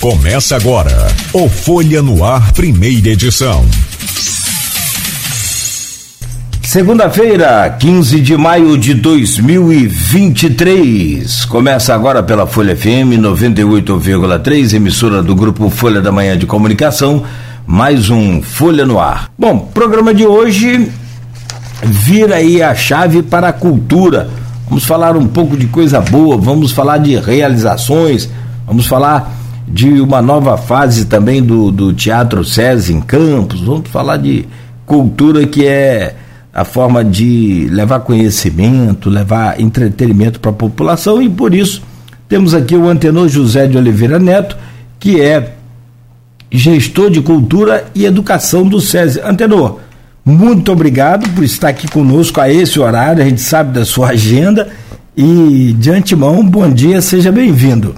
Começa agora o Folha no Ar, primeira edição. Segunda-feira, 15 de maio de 2023. Começa agora pela Folha FM 98,3, emissora do grupo Folha da Manhã de Comunicação. Mais um Folha no Ar. Bom, programa de hoje vira aí a chave para a cultura. Vamos falar um pouco de coisa boa, vamos falar de realizações, vamos falar de uma nova fase também do, do Teatro SESI em Campos, vamos falar de cultura que é a forma de levar conhecimento, levar entretenimento para a população e por isso temos aqui o antenor José de Oliveira Neto, que é gestor de cultura e educação do SESI. Antenor, muito obrigado por estar aqui conosco a esse horário, a gente sabe da sua agenda e de antemão, bom dia, seja bem-vindo.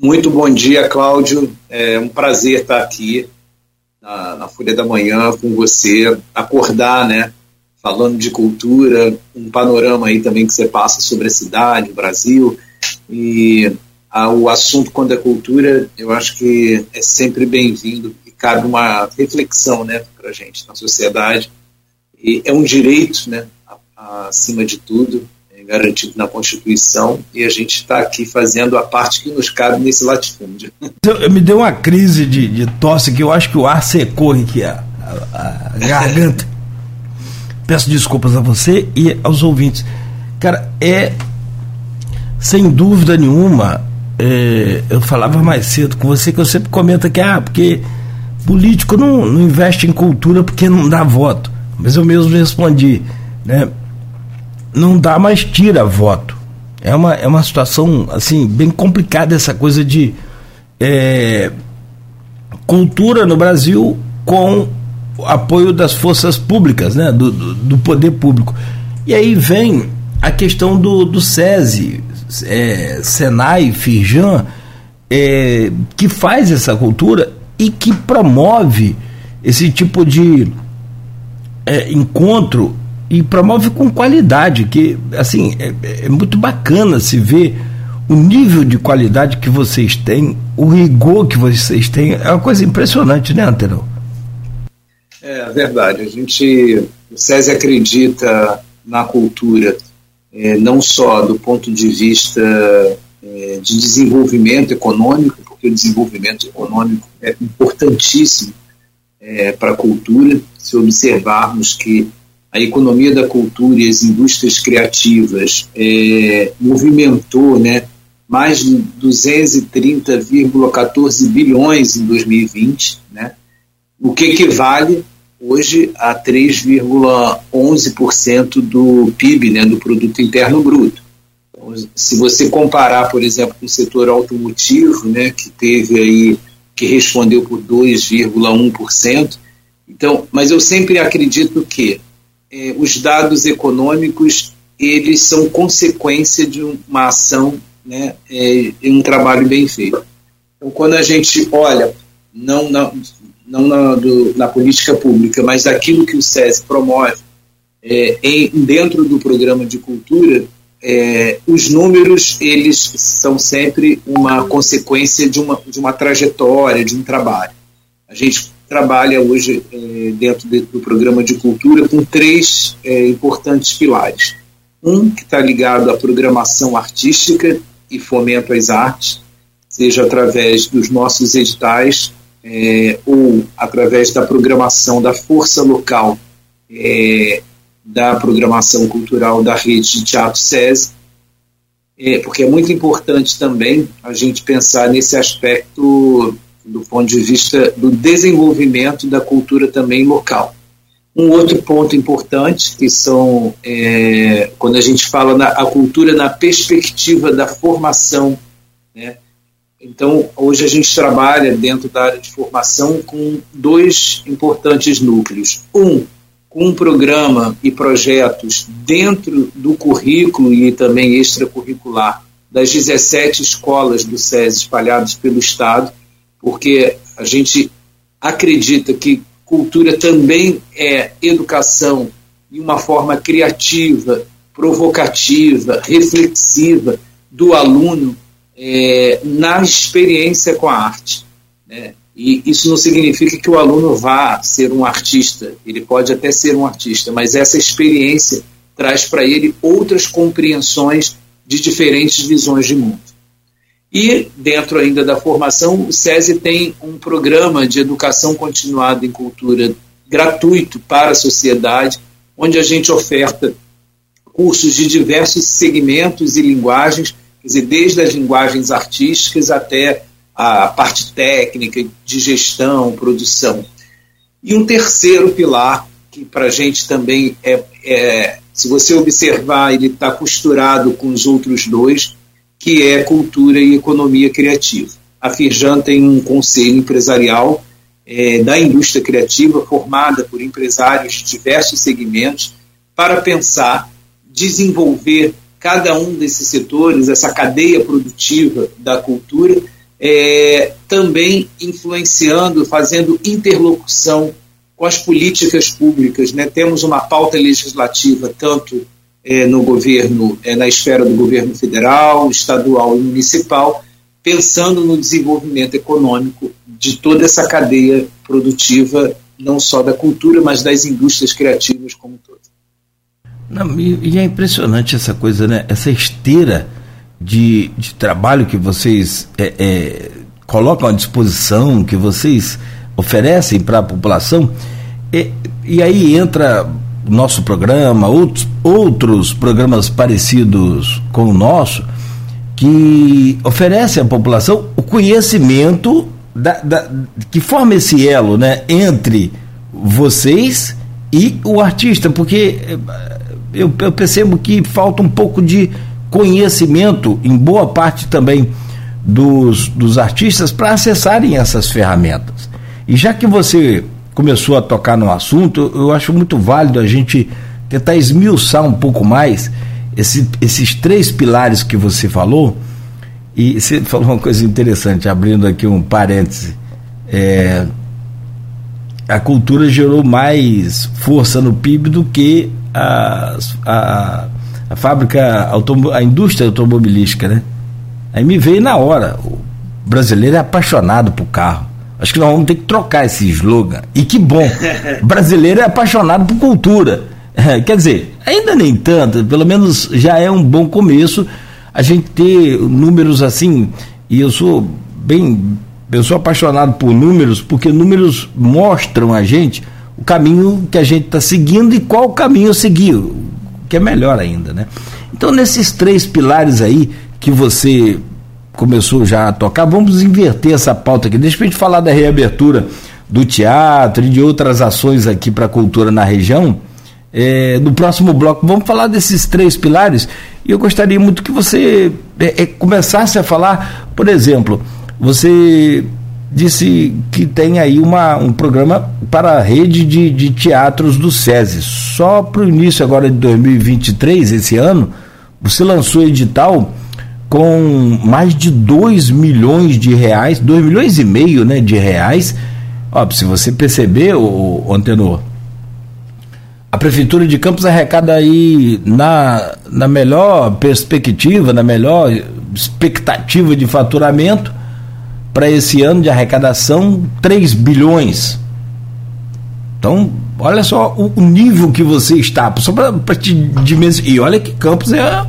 Muito bom dia, Cláudio. É um prazer estar aqui na, na, Folha da Manhã com você, acordar, né? Falando de cultura, um panorama aí também que você passa sobre a cidade, o Brasil. E a, o assunto, quando é cultura, eu acho que é sempre bem-vindo e cabe uma reflexão, né, para a gente na sociedade. E é um direito, né, acima de tudo garantido na Constituição e a gente está aqui fazendo a parte que nos cabe nesse latifúndio. Me deu uma crise de, de tosse que eu acho que o ar secou aqui, a, a, a garganta. Peço desculpas a você e aos ouvintes. Cara, é sem dúvida nenhuma, é, eu falava mais cedo com você que eu sempre comento que, ah, porque político não, não investe em cultura porque não dá voto. Mas eu mesmo respondi, né? Não dá, mas tira voto. É uma, é uma situação assim bem complicada essa coisa de é, cultura no Brasil com apoio das forças públicas, né, do, do, do poder público. E aí vem a questão do, do SESI, é, Senai, Firjan, é, que faz essa cultura e que promove esse tipo de é, encontro e promove com qualidade, que assim é, é, muito bacana se ver o nível de qualidade que vocês têm, o rigor que vocês têm, é uma coisa impressionante, né, Antenor? É, é verdade. A gente, o SESI acredita na cultura, é, não só do ponto de vista é, de desenvolvimento econômico, porque o desenvolvimento econômico é importantíssimo é, para a cultura, se observarmos que a economia da cultura e as indústrias criativas é, movimentou né, mais de 230,14 bilhões em 2020, né, o que equivale hoje a 3,11% do PIB, né, do Produto Interno Bruto. Então, se você comparar, por exemplo, com o setor automotivo, né, que teve aí, que respondeu por 2,1%, então, mas eu sempre acredito que eh, os dados econômicos eles são consequência de uma ação né, eh, e um trabalho bem feito. Então, quando a gente olha, não na, não na, do, na política pública, mas daquilo que o SESI promove é, em, dentro do programa de cultura, é, os números eles são sempre uma consequência de uma, de uma trajetória, de um trabalho. A gente trabalha hoje é, dentro de, do programa de cultura com três é, importantes pilares. Um que está ligado à programação artística e fomento às artes, seja através dos nossos editais é, ou através da programação da força local é, da programação cultural da rede de teatro SESI, é, porque é muito importante também a gente pensar nesse aspecto do ponto de vista do desenvolvimento da cultura também local. Um outro ponto importante, que são é, quando a gente fala na a cultura na perspectiva da formação. Né? Então, hoje a gente trabalha dentro da área de formação com dois importantes núcleos. Um, com um programa e projetos dentro do currículo e também extracurricular das 17 escolas do SES espalhadas pelo Estado, porque a gente acredita que cultura também é educação de uma forma criativa, provocativa, reflexiva do aluno é, na experiência com a arte. Né? E isso não significa que o aluno vá ser um artista, ele pode até ser um artista, mas essa experiência traz para ele outras compreensões de diferentes visões de mundo. E, dentro ainda da formação, o SESI tem um programa de educação continuada em cultura gratuito para a sociedade, onde a gente oferta cursos de diversos segmentos e linguagens, quer dizer, desde as linguagens artísticas até a parte técnica de gestão, produção. E um terceiro pilar, que para a gente também é, é, se você observar, ele está costurado com os outros dois, que é cultura e economia criativa. A Firjan tem um conselho empresarial é, da indústria criativa formada por empresários de diversos segmentos para pensar, desenvolver cada um desses setores, essa cadeia produtiva da cultura, é, também influenciando, fazendo interlocução com as políticas públicas. Né? Temos uma pauta legislativa tanto é, no governo, é, na esfera do governo federal, estadual e municipal, pensando no desenvolvimento econômico de toda essa cadeia produtiva, não só da cultura, mas das indústrias criativas como um todo. Não, e, é impressionante essa coisa, né? Essa esteira de, de trabalho que vocês é, é, colocam à disposição, que vocês oferecem para a população. E, e aí entra nosso programa, outros, outros programas parecidos com o nosso, que oferecem à população o conhecimento da, da, que forma esse elo né, entre vocês e o artista, porque eh, eu, eu percebo que falta um pouco de conhecimento em boa parte também dos, dos artistas para acessarem essas ferramentas. E já que você começou a tocar no assunto, eu acho muito válido a gente tentar esmiuçar um pouco mais esse, esses três pilares que você falou. E você falou uma coisa interessante, abrindo aqui um parêntese. É, a cultura gerou mais força no PIB do que a, a, a fábrica, a indústria automobilística, né? Aí me veio na hora. O brasileiro é apaixonado por carro. Acho que nós vamos ter que trocar esse slogan. E que bom! Brasileiro é apaixonado por cultura. Quer dizer, ainda nem tanto, pelo menos já é um bom começo a gente ter números assim. E eu sou bem. Eu sou apaixonado por números, porque números mostram a gente o caminho que a gente está seguindo e qual caminho seguir, que é melhor ainda, né? Então, nesses três pilares aí que você começou já a tocar, vamos inverter essa pauta aqui. Deixa gente falar da reabertura do teatro e de outras ações aqui para a cultura na região. É, no próximo bloco, vamos falar desses três pilares e eu gostaria muito que você é, é, começasse a falar, por exemplo, você disse que tem aí uma, um programa para a rede de, de teatros do SESI. Só para o início agora de 2023, esse ano, você lançou edital com mais de 2 milhões de reais, 2 milhões e meio né, de reais. Ó, se você perceber, o, o Antenor, a Prefeitura de Campos arrecada aí na, na melhor perspectiva, na melhor expectativa de faturamento para esse ano de arrecadação 3 bilhões. Então, olha só o, o nível que você está, só para te dimensionar. E olha que Campos é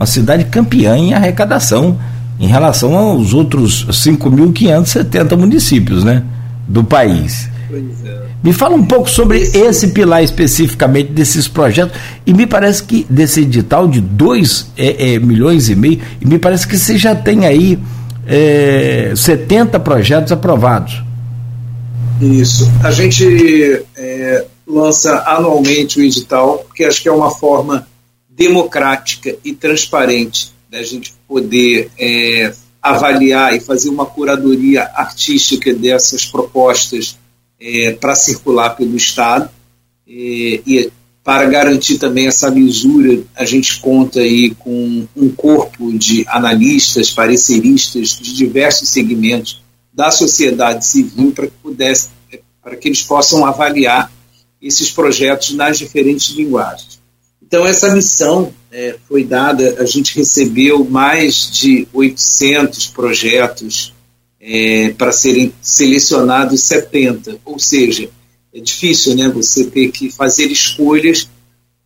uma cidade campeã em arrecadação em relação aos outros 5.570 municípios né, do país. É. Me fala um pouco sobre esse pilar especificamente desses projetos e me parece que desse edital de 2 é, é, milhões e meio e me parece que você já tem aí é, 70 projetos aprovados. Isso. A gente é, lança anualmente o edital porque acho que é uma forma democrática e transparente da gente poder é, avaliar e fazer uma curadoria artística dessas propostas é, para circular pelo Estado. É, e para garantir também essa lisura, a gente conta aí com um corpo de analistas, pareceristas de diversos segmentos da sociedade civil para que pudesse, para que eles possam avaliar esses projetos nas diferentes linguagens. Então, essa missão é, foi dada, a gente recebeu mais de 800 projetos é, para serem selecionados 70, ou seja, é difícil né, você ter que fazer escolhas.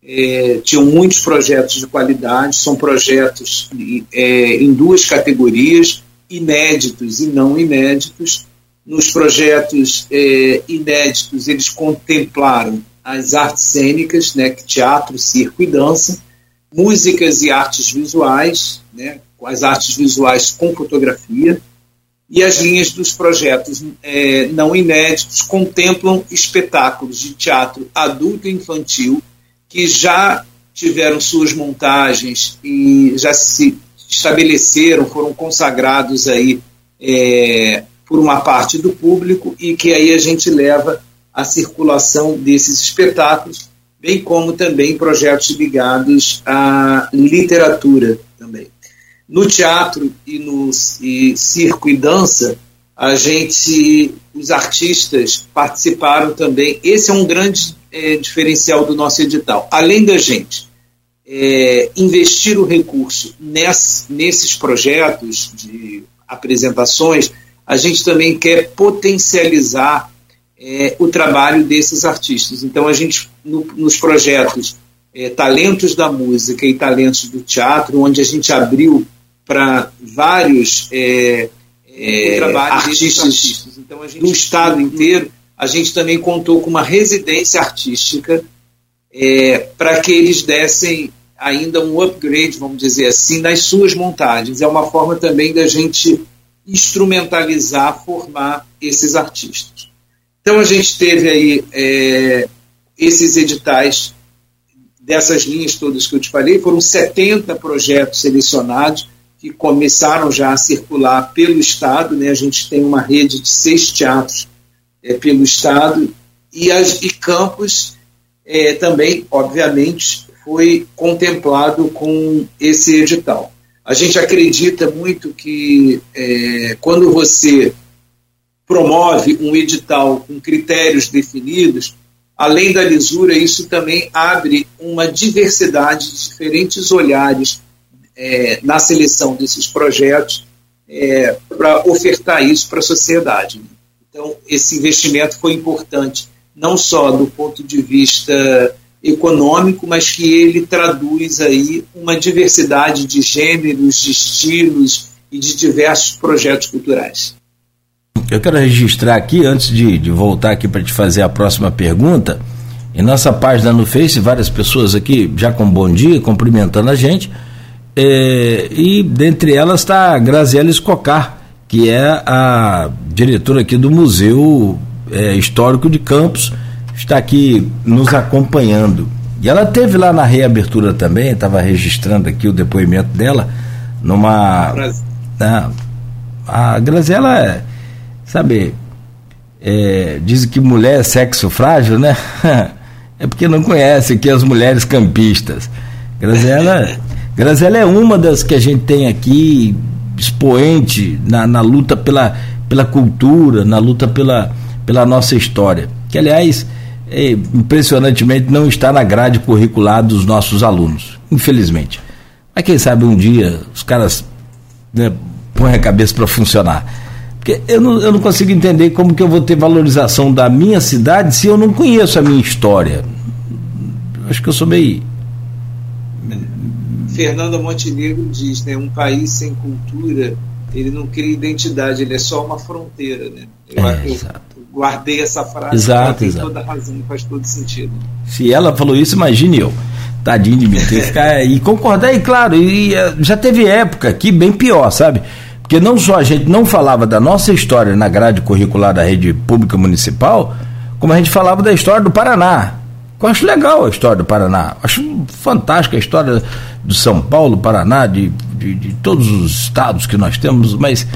É, tinham muitos projetos de qualidade, são projetos é, em duas categorias, inéditos e não inéditos. Nos projetos é, inéditos, eles contemplaram as artes cênicas, né, teatro, circo e dança, músicas e artes visuais, né, as artes visuais com fotografia, e as linhas dos projetos é, não inéditos contemplam espetáculos de teatro adulto e infantil que já tiveram suas montagens e já se estabeleceram, foram consagrados aí é, por uma parte do público e que aí a gente leva a circulação desses espetáculos, bem como também projetos ligados à literatura também. No teatro e no e circo e dança, a gente, os artistas participaram também. Esse é um grande é, diferencial do nosso edital. Além da gente é, investir o recurso ness, nesses projetos de apresentações, a gente também quer potencializar é, o trabalho desses artistas. Então, a gente, no, nos projetos é, Talentos da Música e Talentos do Teatro, onde a gente abriu para vários é, é artistas, artistas. Então, gente, do estado inteiro, a gente também contou com uma residência artística é, para que eles dessem ainda um upgrade, vamos dizer assim, nas suas montagens. É uma forma também da gente instrumentalizar, formar esses artistas. Então a gente teve aí é, esses editais dessas linhas todas que eu te falei, foram 70 projetos selecionados que começaram já a circular pelo Estado, né? a gente tem uma rede de seis teatros é, pelo Estado, e, as, e campos é, também, obviamente, foi contemplado com esse edital. A gente acredita muito que é, quando você promove um edital com critérios definidos, além da lisura, isso também abre uma diversidade de diferentes olhares é, na seleção desses projetos é, para ofertar isso para a sociedade. Então, esse investimento foi importante, não só do ponto de vista econômico, mas que ele traduz aí uma diversidade de gêneros, de estilos e de diversos projetos culturais. Eu quero registrar aqui, antes de, de voltar aqui para te fazer a próxima pergunta, em nossa página no Face, várias pessoas aqui já com bom dia, cumprimentando a gente, é, e dentre elas está a Graziela Escocar, que é a diretora aqui do Museu é, Histórico de Campos, está aqui nos acompanhando. E ela teve lá na reabertura também, estava registrando aqui o depoimento dela, numa. Na, a Graziela, é, sabe, é, diz que mulher é sexo frágil, né? é porque não conhece aqui as mulheres campistas. Graziela Grazela é uma das que a gente tem aqui, expoente na, na luta pela, pela cultura, na luta pela, pela nossa história. Que, aliás, é, impressionantemente não está na grade curricular dos nossos alunos, infelizmente. Mas quem sabe um dia os caras né, põem a cabeça para funcionar. Porque eu não, eu não consigo entender como que eu vou ter valorização da minha cidade se eu não conheço a minha história. Acho que eu sou meio Fernanda Montenegro diz, né, um país sem cultura, ele não cria identidade, ele é só uma fronteira, né? Eu, é, eu guardei essa frase, exato, tem exato. toda razão, faz todo sentido. Se ela falou isso, imagine eu. Tadinho de mim, ter que ficar e concordar, e claro, e, eh, já teve época aqui bem pior, sabe? Porque não só a gente não falava da nossa história na grade curricular da rede pública municipal, como a gente falava da história do Paraná. Eu acho legal a história do Paraná. Acho fantástica a história do São Paulo, Paraná, de, de, de, todos os estados que nós temos, mas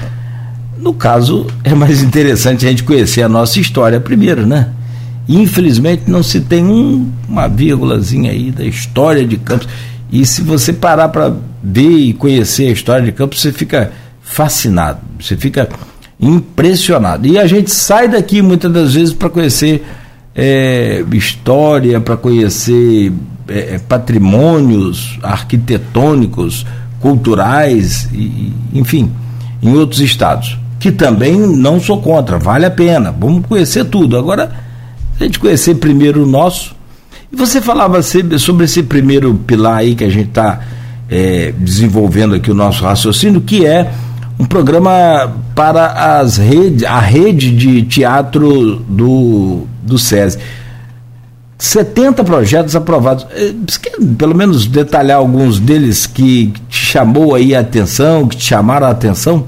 no caso é mais interessante a gente conhecer a nossa história primeiro, né? Infelizmente não se tem um, uma vírgulazinha aí da história de Campos. E se você parar para ver e conhecer a história de Campos, você fica fascinado, você fica impressionado. E a gente sai daqui muitas das vezes para conhecer é, história, para conhecer é, é, patrimônios arquitetônicos, culturais, e, enfim, em outros estados. Que também não sou contra, vale a pena. Vamos conhecer tudo. Agora, a gente conhecer primeiro o nosso. E você falava sobre esse primeiro pilar aí que a gente está é, desenvolvendo aqui o nosso raciocínio, que é um programa para as redes, a rede de teatro do, do SESI. 70 projetos aprovados. Você quer pelo menos detalhar alguns deles que te chamou aí a atenção, que te chamaram a atenção?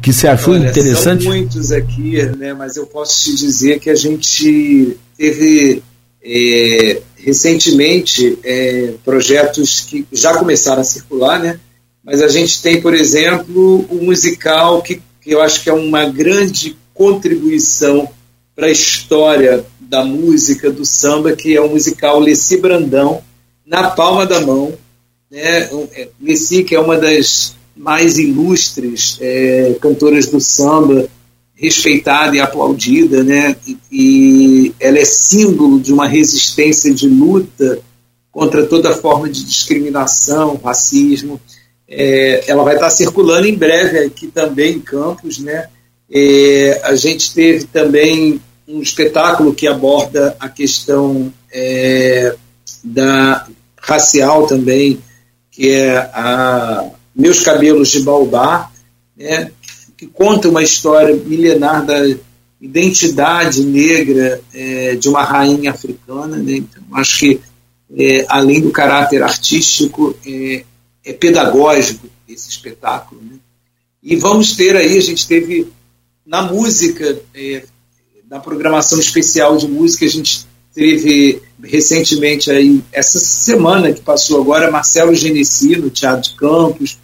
Que você achou Olha, interessante? São muitos aqui, né, mas eu posso te dizer que a gente teve é, recentemente é, projetos que já começaram a circular, né? Mas a gente tem, por exemplo, o um musical que, que eu acho que é uma grande contribuição para a história da música, do samba, que é o musical Leci Brandão, Na Palma da Mão. Né? É, Leci, que é uma das mais ilustres é, cantoras do samba, respeitada e aplaudida, né? E, e, ela é símbolo de uma resistência de luta contra toda forma de discriminação, racismo. É, ela vai estar circulando em breve aqui também em Campos, né? É, a gente teve também um espetáculo que aborda a questão é, da racial também, que é a Meus Cabelos de Baobá, né? que conta uma história milenar da identidade negra é, de uma rainha africana. Né? Então, acho que, é, além do caráter artístico, é, pedagógico esse espetáculo. Né? E vamos ter aí, a gente teve na música, é, na programação especial de música, a gente teve recentemente aí, essa semana que passou agora, Marcelo Genesi no Teatro de Campos.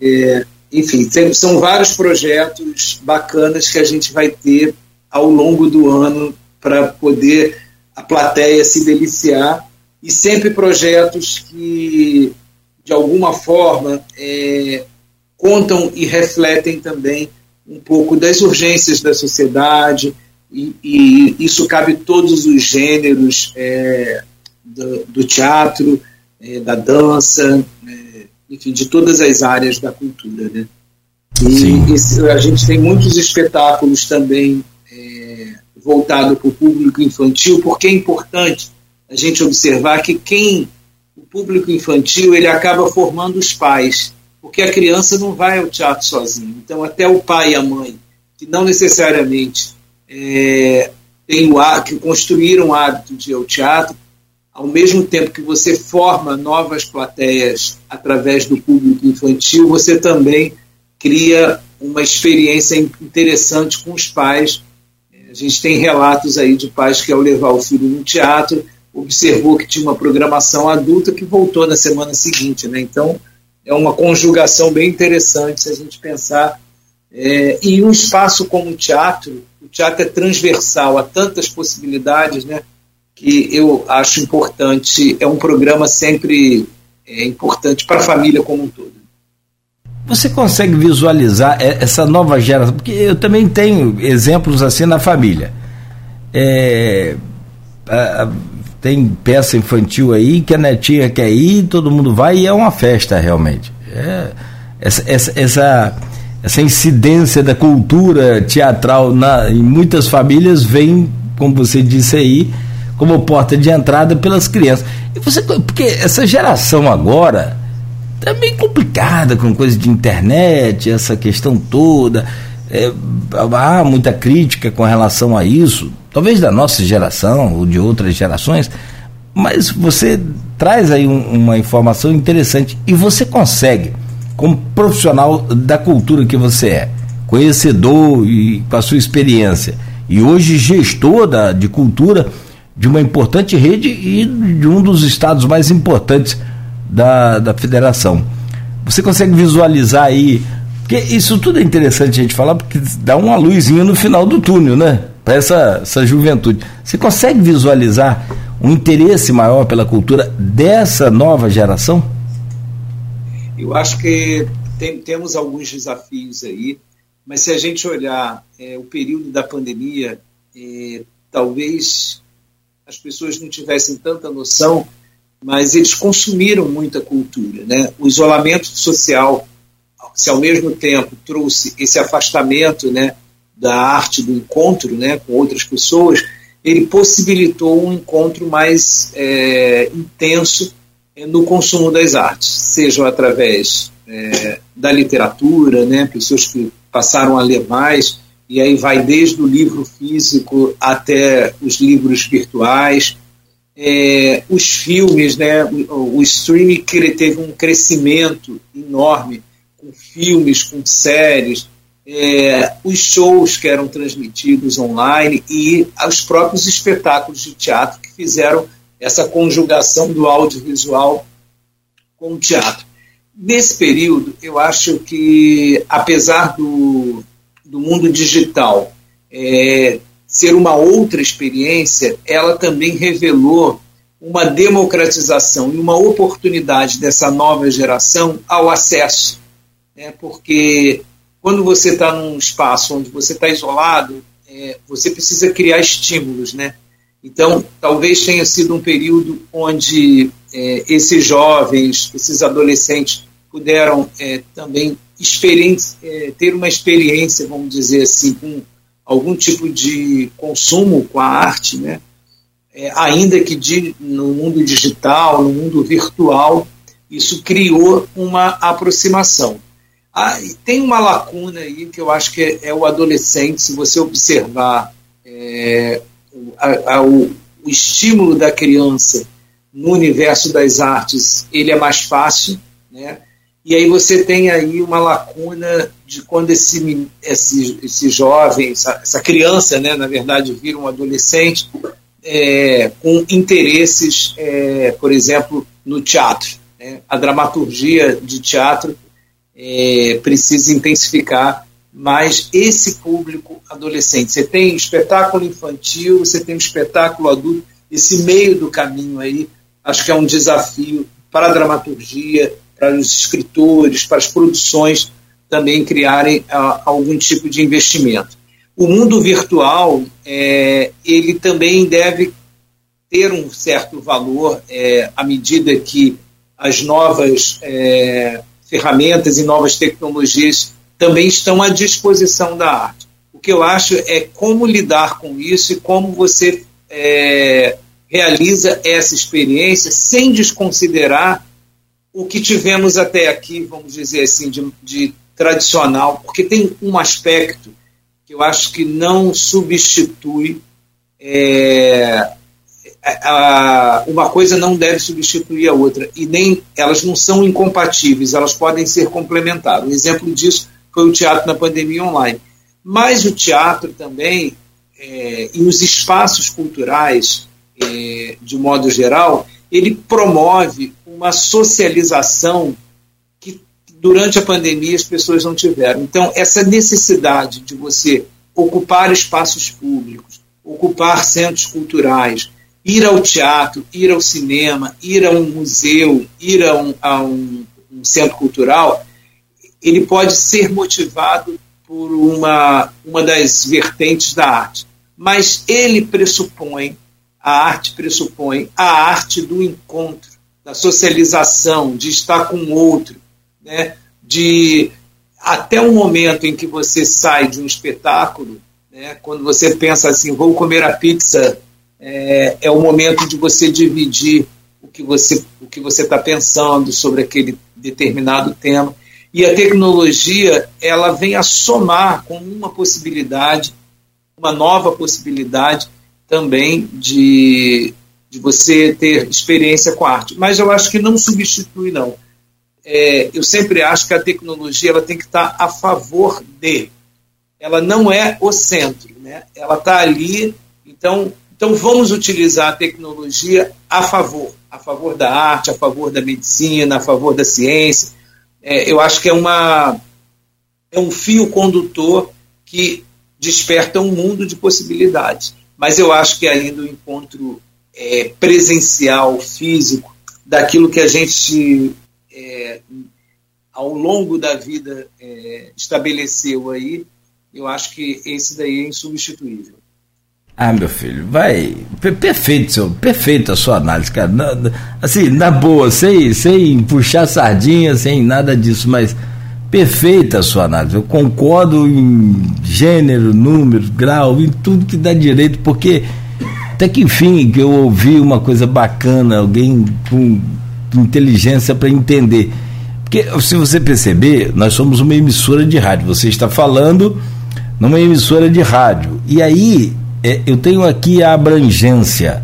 É, enfim, tem, são vários projetos bacanas que a gente vai ter ao longo do ano para poder a plateia se deliciar e sempre projetos que de alguma forma é, contam e refletem também um pouco das urgências da sociedade e, e isso cabe todos os gêneros é, do, do, teatro, é, da dança, é, enfim, de todas as áreas da cultura, né? E esse, a gente tem muitos espetáculos também é, voltados para o público infantil, porque é importante a gente observar que quem o público infantil ele acaba formando os pais, porque a criança não vai ao teatro sozinho. Então até o pai e a mãe que não necessariamente é, tem o, que construíram o hábito de ir ao teatro ao mesmo tempo que você forma novas plateias através do público infantil, você também cria uma experiência interessante com os pais. A gente tem relatos aí de pais que, ao levar o filho no teatro, observou que tinha uma programação adulta que voltou na semana seguinte. Né? Então, é uma conjugação bem interessante se a gente pensar. É, e um espaço como o teatro, o teatro é transversal a tantas possibilidades, né? que eu acho importante, é um programa sempre é, importante para a família como um todo. Você consegue visualizar essa nova geração? Porque eu também tenho exemplos assim na família. É, tem peça infantil aí que a netinha quer ir, todo mundo vai e é uma festa realmente. É, essa, essa, essa, essa incidência da cultura teatral na, em muitas famílias vem, como você disse aí, como porta de entrada pelas crianças. E você, porque essa geração agora é meio complicada com coisa de internet, essa questão toda. É, há muita crítica com relação a isso, talvez da nossa geração ou de outras gerações, mas você traz aí um, uma informação interessante e você consegue, como profissional da cultura que você é, conhecedor e com a sua experiência, e hoje gestor da, de cultura, de uma importante rede e de um dos estados mais importantes da, da federação. Você consegue visualizar aí, porque isso tudo é interessante a gente falar, porque dá uma luzinha no final do túnel, né? Para essa, essa juventude. Você consegue visualizar um interesse maior pela cultura dessa nova geração? Eu acho que tem, temos alguns desafios aí, mas se a gente olhar é, o período da pandemia, é, talvez as pessoas não tivessem tanta noção, mas eles consumiram muita cultura. Né? O isolamento social, se ao mesmo tempo trouxe esse afastamento né, da arte do encontro né, com outras pessoas, ele possibilitou um encontro mais é, intenso é, no consumo das artes, seja através é, da literatura, né, pessoas que passaram a ler mais, e aí vai desde o livro físico até os livros virtuais, é, os filmes, né, o, o streaming teve um crescimento enorme filmes, com séries, é, os shows que eram transmitidos online e os próprios espetáculos de teatro que fizeram essa conjugação do audiovisual com o teatro. Nesse período, eu acho que, apesar do, do mundo digital é, ser uma outra experiência, ela também revelou uma democratização e uma oportunidade dessa nova geração ao acesso. Né? Porque quando você está num espaço onde você está isolado, é, você precisa criar estímulos, né? Então, talvez tenha sido um período onde é, esses jovens, esses adolescentes puderam é, também é, ter uma experiência, vamos dizer assim, com algum tipo de consumo com a arte, né? É, ainda que de, no mundo digital, no mundo virtual, isso criou uma aproximação. Ah, tem uma lacuna aí que eu acho que é, é o adolescente, se você observar é, a, a, o, o estímulo da criança no universo das artes, ele é mais fácil, né? E aí você tem aí uma lacuna de quando esse, esse, esse jovem, essa, essa criança, né, na verdade, vira um adolescente é, com interesses, é, por exemplo, no teatro. Né? A dramaturgia de teatro é, precisa intensificar mais esse público adolescente. Você tem espetáculo infantil, você tem espetáculo adulto, esse meio do caminho aí, acho que é um desafio para a dramaturgia, para os escritores, para as produções também criarem a, algum tipo de investimento. O mundo virtual, é, ele também deve ter um certo valor é, à medida que as novas é, ferramentas e novas tecnologias também estão à disposição da arte. O que eu acho é como lidar com isso e como você é, realiza essa experiência sem desconsiderar o que tivemos até aqui, vamos dizer assim, de, de tradicional, porque tem um aspecto que eu acho que não substitui é, a, uma coisa não deve substituir a outra e nem elas não são incompatíveis, elas podem ser complementares. Um exemplo disso foi o teatro na pandemia online. Mas o teatro também é, e os espaços culturais, é, de modo geral, ele promove uma socialização que durante a pandemia as pessoas não tiveram. Então, essa necessidade de você ocupar espaços públicos, ocupar centros culturais, ir ao teatro, ir ao cinema, ir a um museu, ir a um, a um, um centro cultural, ele pode ser motivado por uma, uma das vertentes da arte. Mas ele pressupõe, a arte pressupõe a arte do encontro, da socialização, de estar com o outro, né? de até o momento em que você sai de um espetáculo, né? quando você pensa assim, vou comer a pizza é, é o momento de você dividir o que você o que você está pensando sobre aquele determinado tema. E a tecnologia ela vem a somar com uma possibilidade uma nova possibilidade também de, de você ter experiência com a arte. Mas eu acho que não substitui não. É, eu sempre acho que a tecnologia ela tem que estar a favor de. Ela não é o centro né? Ela está ali então então vamos utilizar a tecnologia a favor, a favor da arte, a favor da medicina, a favor da ciência. É, eu acho que é uma é um fio condutor que desperta um mundo de possibilidades. Mas eu acho que ainda o encontro é, presencial, físico, daquilo que a gente é, ao longo da vida é, estabeleceu aí, eu acho que esse daí é insubstituível. Ah, meu filho, vai. Perfeito, seu, perfeita a sua análise, cara. Na, assim, na boa, sem, sem puxar sardinha, sem nada disso, mas perfeita a sua análise. Eu concordo em gênero, número, grau, em tudo que dá direito, porque até que enfim que eu ouvi uma coisa bacana, alguém com inteligência para entender. Porque se você perceber, nós somos uma emissora de rádio. Você está falando numa emissora de rádio. E aí é, eu tenho aqui a abrangência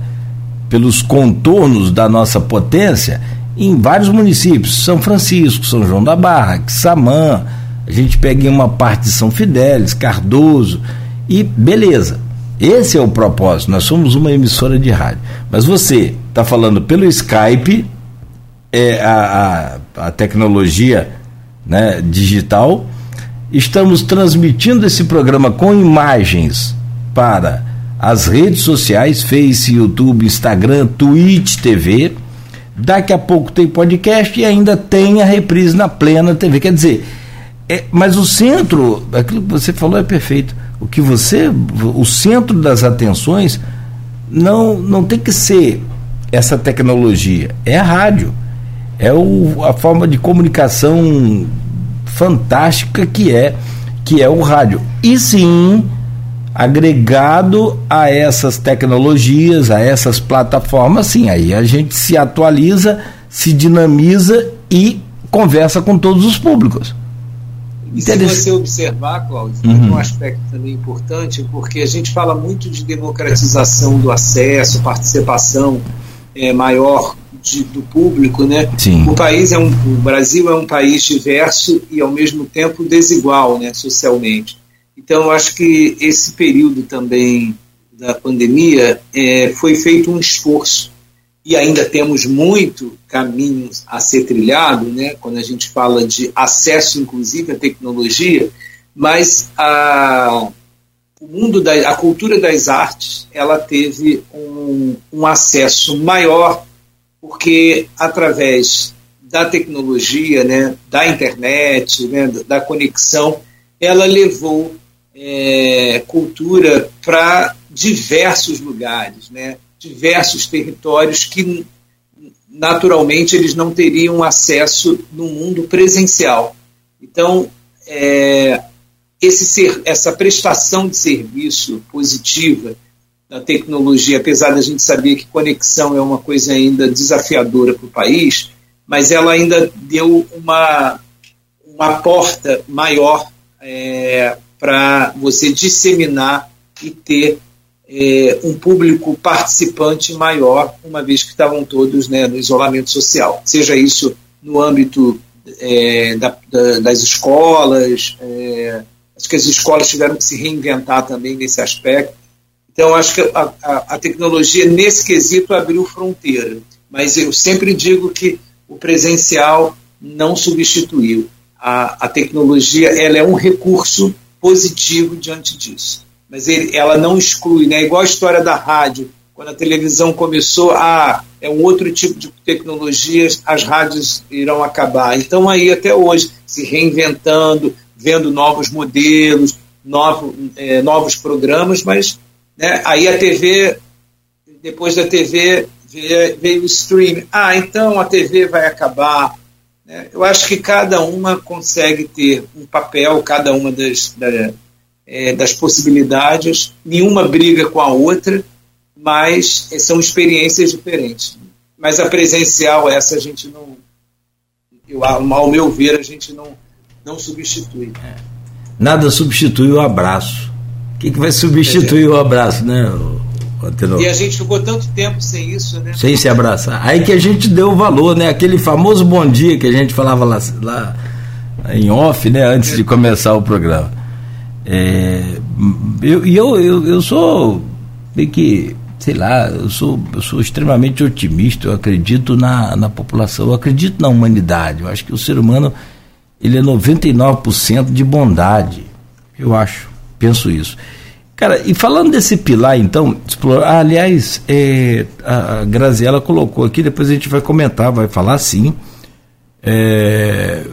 pelos contornos da nossa potência em vários municípios, São Francisco, São João da Barra, Xamã, a gente pega em uma parte de São Fidélis, Cardoso, e beleza. Esse é o propósito, nós somos uma emissora de rádio. Mas você está falando pelo Skype, é, a, a, a tecnologia né, digital, estamos transmitindo esse programa com imagens para as redes sociais, Face, YouTube, Instagram, Twitch TV. Daqui a pouco tem podcast e ainda tem a reprise na plena TV. Quer dizer, é, mas o centro, aquilo que você falou é perfeito. O que você, o centro das atenções não, não tem que ser essa tecnologia, é a rádio, é o, a forma de comunicação fantástica que é que é o rádio. E sim, agregado a essas tecnologias, a essas plataformas, sim, aí a gente se atualiza, se dinamiza e conversa com todos os públicos. E se você observar, Cláudio, uhum. tem um aspecto também importante, porque a gente fala muito de democratização do acesso, participação é, maior de, do público, né? Sim. O país é um, o Brasil é um país diverso e ao mesmo tempo desigual, né, socialmente. Então, acho que esse período também da pandemia é, foi feito um esforço. E ainda temos muito caminhos a ser trilhado, né, quando a gente fala de acesso, inclusive, à tecnologia, mas a, o mundo da a cultura das artes ela teve um, um acesso maior porque através da tecnologia, né, da internet, né, da conexão, ela levou é, cultura para diversos lugares, né? diversos territórios que naturalmente eles não teriam acesso no mundo presencial. Então, é, esse ser, essa prestação de serviço positiva da tecnologia, apesar da gente saber que conexão é uma coisa ainda desafiadora para o país, mas ela ainda deu uma, uma porta maior é, para você disseminar e ter é, um público participante maior, uma vez que estavam todos né, no isolamento social. Seja isso no âmbito é, da, da, das escolas, é, acho que as escolas tiveram que se reinventar também nesse aspecto. Então, acho que a, a, a tecnologia, nesse quesito, abriu fronteira. Mas eu sempre digo que o presencial não substituiu. A, a tecnologia ela é um recurso positivo diante disso. Mas ele, ela não exclui, né? Igual a história da rádio, quando a televisão começou, ah, é um outro tipo de tecnologia, as rádios irão acabar. Então aí até hoje, se reinventando, vendo novos modelos, novo, é, novos programas, mas né, aí a TV, depois da TV veio, veio o streaming. Ah, então a TV vai acabar. Né? Eu acho que cada uma consegue ter um papel, cada uma das, da, é, das possibilidades, nenhuma briga com a outra, mas são experiências diferentes. Mas a presencial, essa a gente não, eu, ao meu ver, a gente não, não substitui. É. Nada substitui o abraço. O que, que vai substituir é. o abraço, né? E a gente ficou tanto tempo sem isso, né? Sem se abraçar. Aí que a gente deu o valor, né? Aquele famoso bom dia que a gente falava lá, lá em off, né? Antes de começar o programa. É, eu, eu, eu, eu sou meio que, sei lá, eu sou, eu sou extremamente otimista, eu acredito na, na população, eu acredito na humanidade. Eu acho que o ser humano ele é 99% de bondade. Eu acho, penso isso. Cara, e falando desse pilar, então, explorar, ah, aliás, é, a Graziela colocou aqui, depois a gente vai comentar, vai falar sim. É,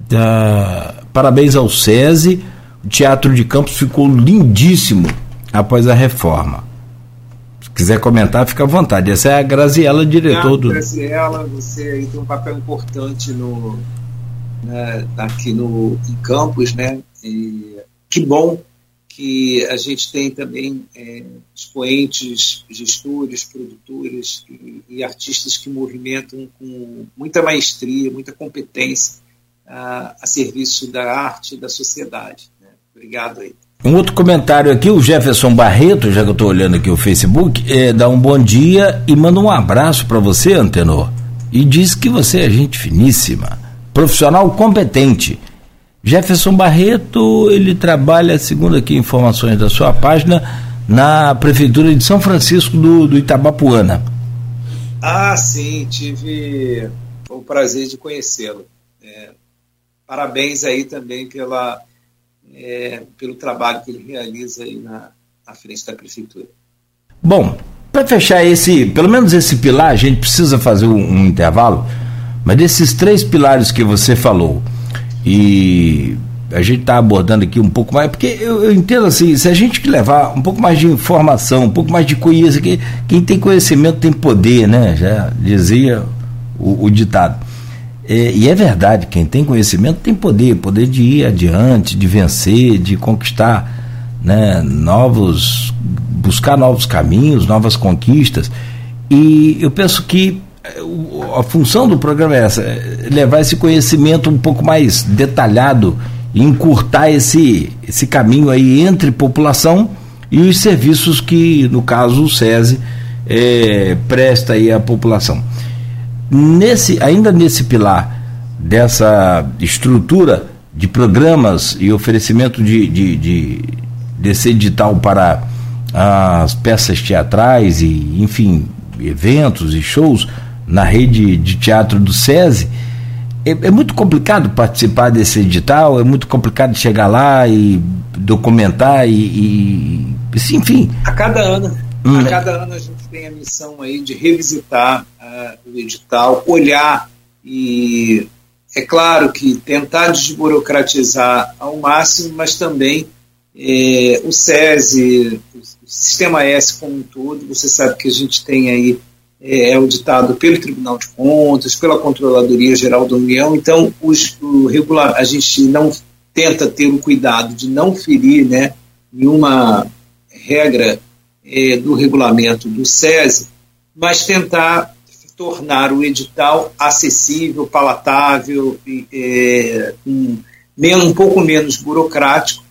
da, parabéns ao SESI, o Teatro de Campos ficou lindíssimo. após a reforma. Se quiser comentar, fica à vontade. Essa é a Graziela, diretor do. Graziela, você aí tem um papel importante no, né, aqui no, em Campos, né? E que bom que a gente tem também é, expoentes, gestores, produtores e, e, artistas que movimentam com muita maestria, muita competência a, a serviço da arte e da sociedade. Né? Obrigado aí. Um outro comentário aqui, o Jefferson Barreto, já que eu estou olhando aqui o Facebook, é, dá um bom dia e manda um abraço para você, Antenor. E diz que você é gente finíssima, profissional competente Jefferson Barreto, ele trabalha, segundo aqui informações da sua página, na Prefeitura de São Francisco do, do Itabapuana. Ah, sim, tive o prazer de conhecê-lo. É, parabéns aí também pela, é, pelo trabalho que ele realiza aí na, na frente da Prefeitura. Bom, para fechar esse, pelo menos esse pilar, a gente precisa fazer um, um intervalo, mas desses três pilares que você falou, e a gente está abordando aqui um pouco mais, porque eu, eu, entendo assim, se a gente levar um pouco mais de informação, um pouco mais de conhecimento, que, quem tem conhecimento tem poder, né? Já dizia o, o ditado. É, e é verdade, quem tem conhecimento tem poder, poder de ir adiante, de vencer, de conquistar né, novos, buscar novos caminhos, novas conquistas. E eu penso que a função do programa é essa, é levar esse conhecimento um pouco mais detalhado encurtar esse, esse caminho aí entre população e os serviços que, no caso, o SESI é, presta aí à população. Nesse, ainda nesse pilar dessa estrutura de programas e oferecimento de, de, de desse edital para as peças teatrais e, enfim, eventos e shows, na rede de teatro do SESI, é, é, muito complicado participar desse edital, é muito complicado chegar lá e documentar e, e enfim. A cada ano, hum. a cada ano a gente tem a missão aí de revisitar uh, o edital, olhar e é claro que tentar desburocratizar ao máximo, mas também eh, o SESI, o Sistema S como um todo, você sabe que a gente tem aí é auditado pelo Tribunal de Contas, pela Controladoria Geral da União, então os, o regular, a gente não tenta ter o cuidado de não ferir né, nenhuma regra é, do regulamento do SESI, mas tentar tornar o edital acessível, palatável, é, um, um pouco menos burocrático,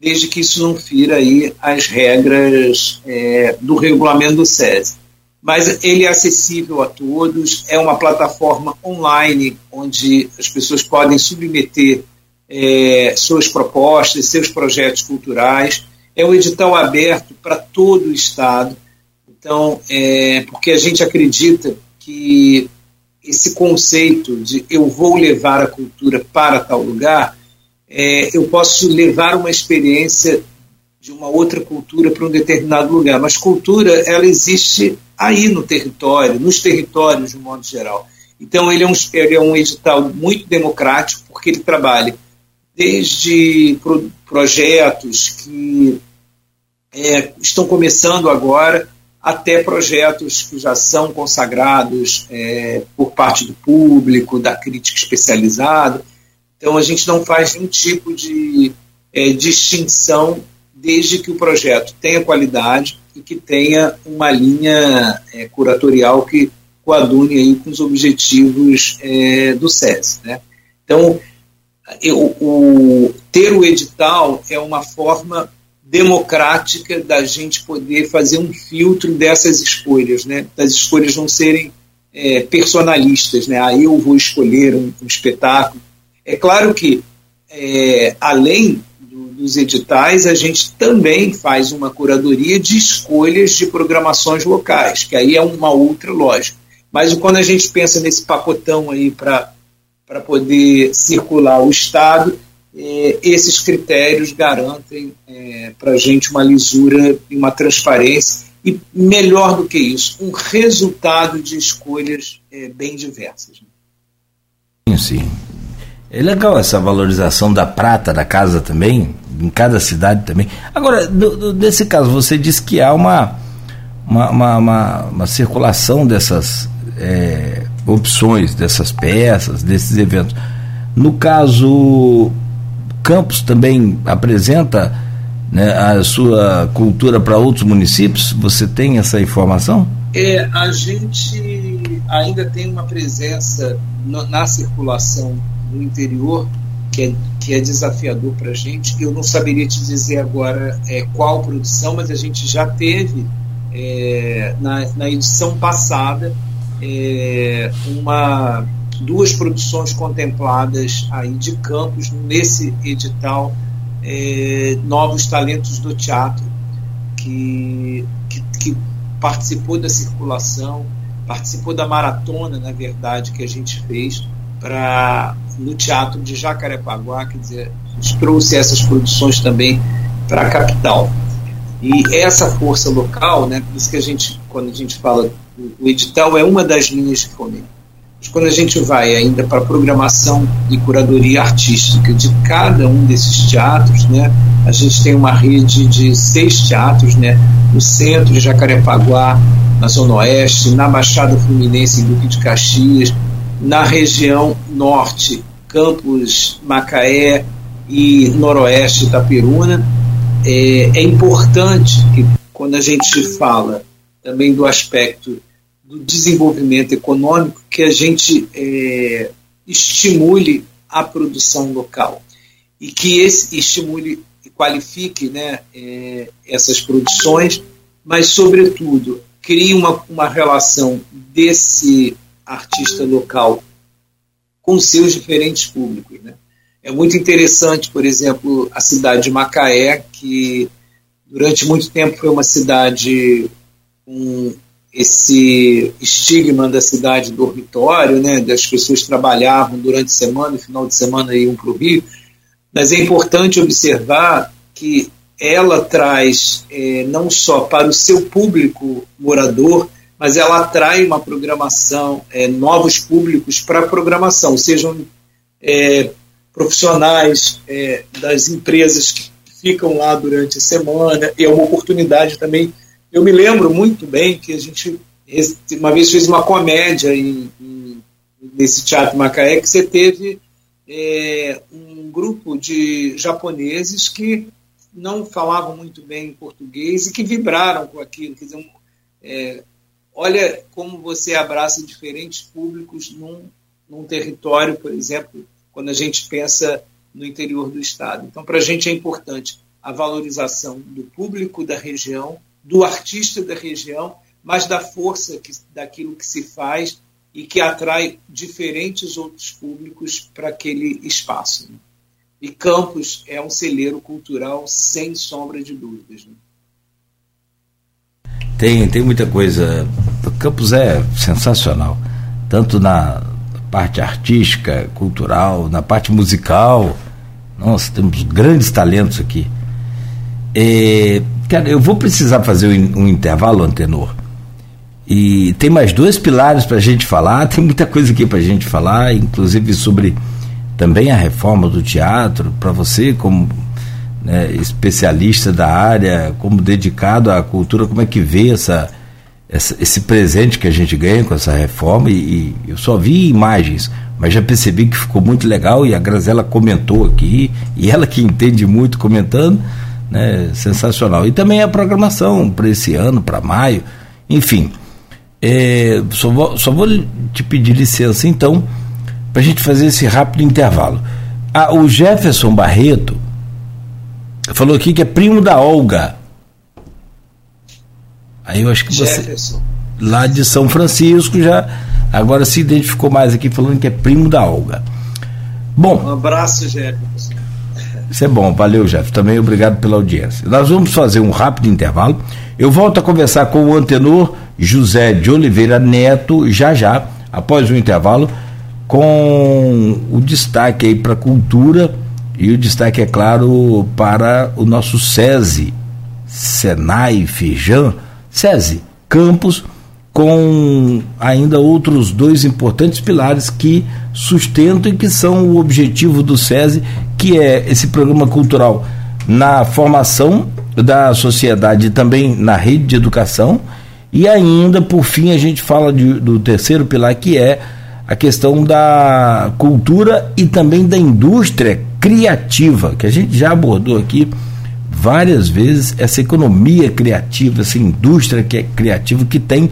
desde que isso não fira aí as regras é, do regulamento do SESI mas ele é acessível a todos, é uma plataforma online onde as pessoas podem submeter é, suas propostas, seus projetos culturais. É um edital aberto para todo o Estado, então, é, porque a gente acredita que esse conceito de eu vou levar a cultura para tal lugar, é, eu posso levar uma experiência de uma outra cultura para um determinado lugar. Mas cultura, ela existe aí no território, nos territórios de um modo geral. Então, ele é, um, ele é um edital muito democrático, porque ele trabalha desde pro, projetos que é, estão começando agora, até projetos que já são consagrados é, por parte do público, da crítica especializada. Então, a gente não faz nenhum tipo de é, distinção desde que o projeto tenha qualidade e que tenha uma linha é, curatorial que coadune aí com os objetivos é, do SES. Né? Então, eu, o, ter o edital é uma forma democrática da gente poder fazer um filtro dessas escolhas, né? das escolhas não serem é, personalistas, né? ah, eu vou escolher um, um espetáculo. É claro que, é, além dos editais, a gente também faz uma curadoria de escolhas de programações locais, que aí é uma outra lógica. Mas quando a gente pensa nesse pacotão aí para poder circular o Estado, é, esses critérios garantem é, para a gente uma lisura e uma transparência e, melhor do que isso, um resultado de escolhas é, bem diversas. Sim. É legal essa valorização da prata da casa também, em cada cidade também. Agora, do, do, nesse caso, você disse que há uma, uma, uma, uma, uma circulação dessas é, opções, dessas peças, desses eventos. No caso, Campos também apresenta né, a sua cultura para outros municípios? Você tem essa informação? É, a gente ainda tem uma presença na, na circulação no interior que é, que é desafiador para a gente. Eu não saberia te dizer agora é, qual produção, mas a gente já teve é, na, na edição passada é, uma duas produções contempladas aí de campos nesse edital é, Novos Talentos do Teatro, que, que, que participou da circulação, participou da maratona, na verdade, que a gente fez para no Teatro de Jacarepaguá, quer dizer, trouxe essas produções também para a capital. E essa força local, né, por isso que a gente, quando a gente fala, o edital é uma das linhas de fomento. Mas quando a gente vai ainda para a programação e curadoria artística de cada um desses teatros, né, a gente tem uma rede de seis teatros né, no centro de Jacarepaguá, na Zona Oeste, na Baixada Fluminense e Duque de Caxias, na região norte, Campos, Macaé e Noroeste Itaperuna. É, é importante que quando a gente fala também do aspecto do desenvolvimento econômico, que a gente é, estimule a produção local e que esse estimule e qualifique né, é, essas produções, mas, sobretudo, crie uma, uma relação desse artista local com seus diferentes públicos. Né? É muito interessante, por exemplo, a cidade de Macaé, que durante muito tempo foi uma cidade com esse estigma da cidade dormitório, né, das pessoas trabalhavam durante a semana e final de semana iam para o Rio, mas é importante observar que ela traz é, não só para o seu público morador, mas ela atrai uma programação, é, novos públicos para a programação, sejam é, profissionais é, das empresas que ficam lá durante a semana, e é uma oportunidade também. Eu me lembro muito bem que a gente uma vez fez uma comédia em, em, nesse Teatro Macaé que você teve é, um grupo de japoneses que não falavam muito bem português e que vibraram com aquilo. Quer dizer, é, olha como você abraça diferentes públicos num, num território, por exemplo, quando a gente pensa no interior do Estado. Então, para a gente é importante a valorização do público da região, do artista da região, mas da força que, daquilo que se faz e que atrai diferentes outros públicos para aquele espaço. Né? E Campos é um celeiro cultural sem sombra de dúvidas. Né? Tem, tem muita coisa. O campus é sensacional, tanto na parte artística, cultural, na parte musical. Nossa, temos grandes talentos aqui. É, cara, eu vou precisar fazer um, um intervalo, Antenor. E tem mais dois pilares para a gente falar, tem muita coisa aqui para a gente falar, inclusive sobre também a reforma do teatro, para você, como né, especialista da área, como dedicado à cultura, como é que vê essa, essa, esse presente que a gente ganha com essa reforma? E, e, eu só vi imagens, mas já percebi que ficou muito legal e a Grazela comentou aqui, e ela que entende muito comentando, né, sensacional. E também a programação para esse ano, para maio, enfim. É, só, vou, só vou te pedir licença então para a gente fazer esse rápido intervalo. Ah, o Jefferson Barreto falou aqui que é primo da Olga. Aí eu acho que Jefferson. você. Lá de São Francisco já. Agora se identificou mais aqui falando que é primo da Olga. Bom. Um abraço, Jefferson. Isso é bom, valeu, Jeff. Também obrigado pela audiência. Nós vamos fazer um rápido intervalo. Eu volto a conversar com o antenor José de Oliveira Neto já já, após o intervalo, com o destaque aí para a cultura e o destaque, é claro, para o nosso SESI, Senai, Feijão, SESI, Campos, com ainda outros dois importantes pilares que sustentam e que são o objetivo do SESI, que é esse programa cultural na formação da sociedade e também na rede de educação. E ainda, por fim, a gente fala de, do terceiro pilar, que é a questão da cultura e também da indústria criativa, que a gente já abordou aqui várias vezes, essa economia criativa, essa indústria que é criativa que tem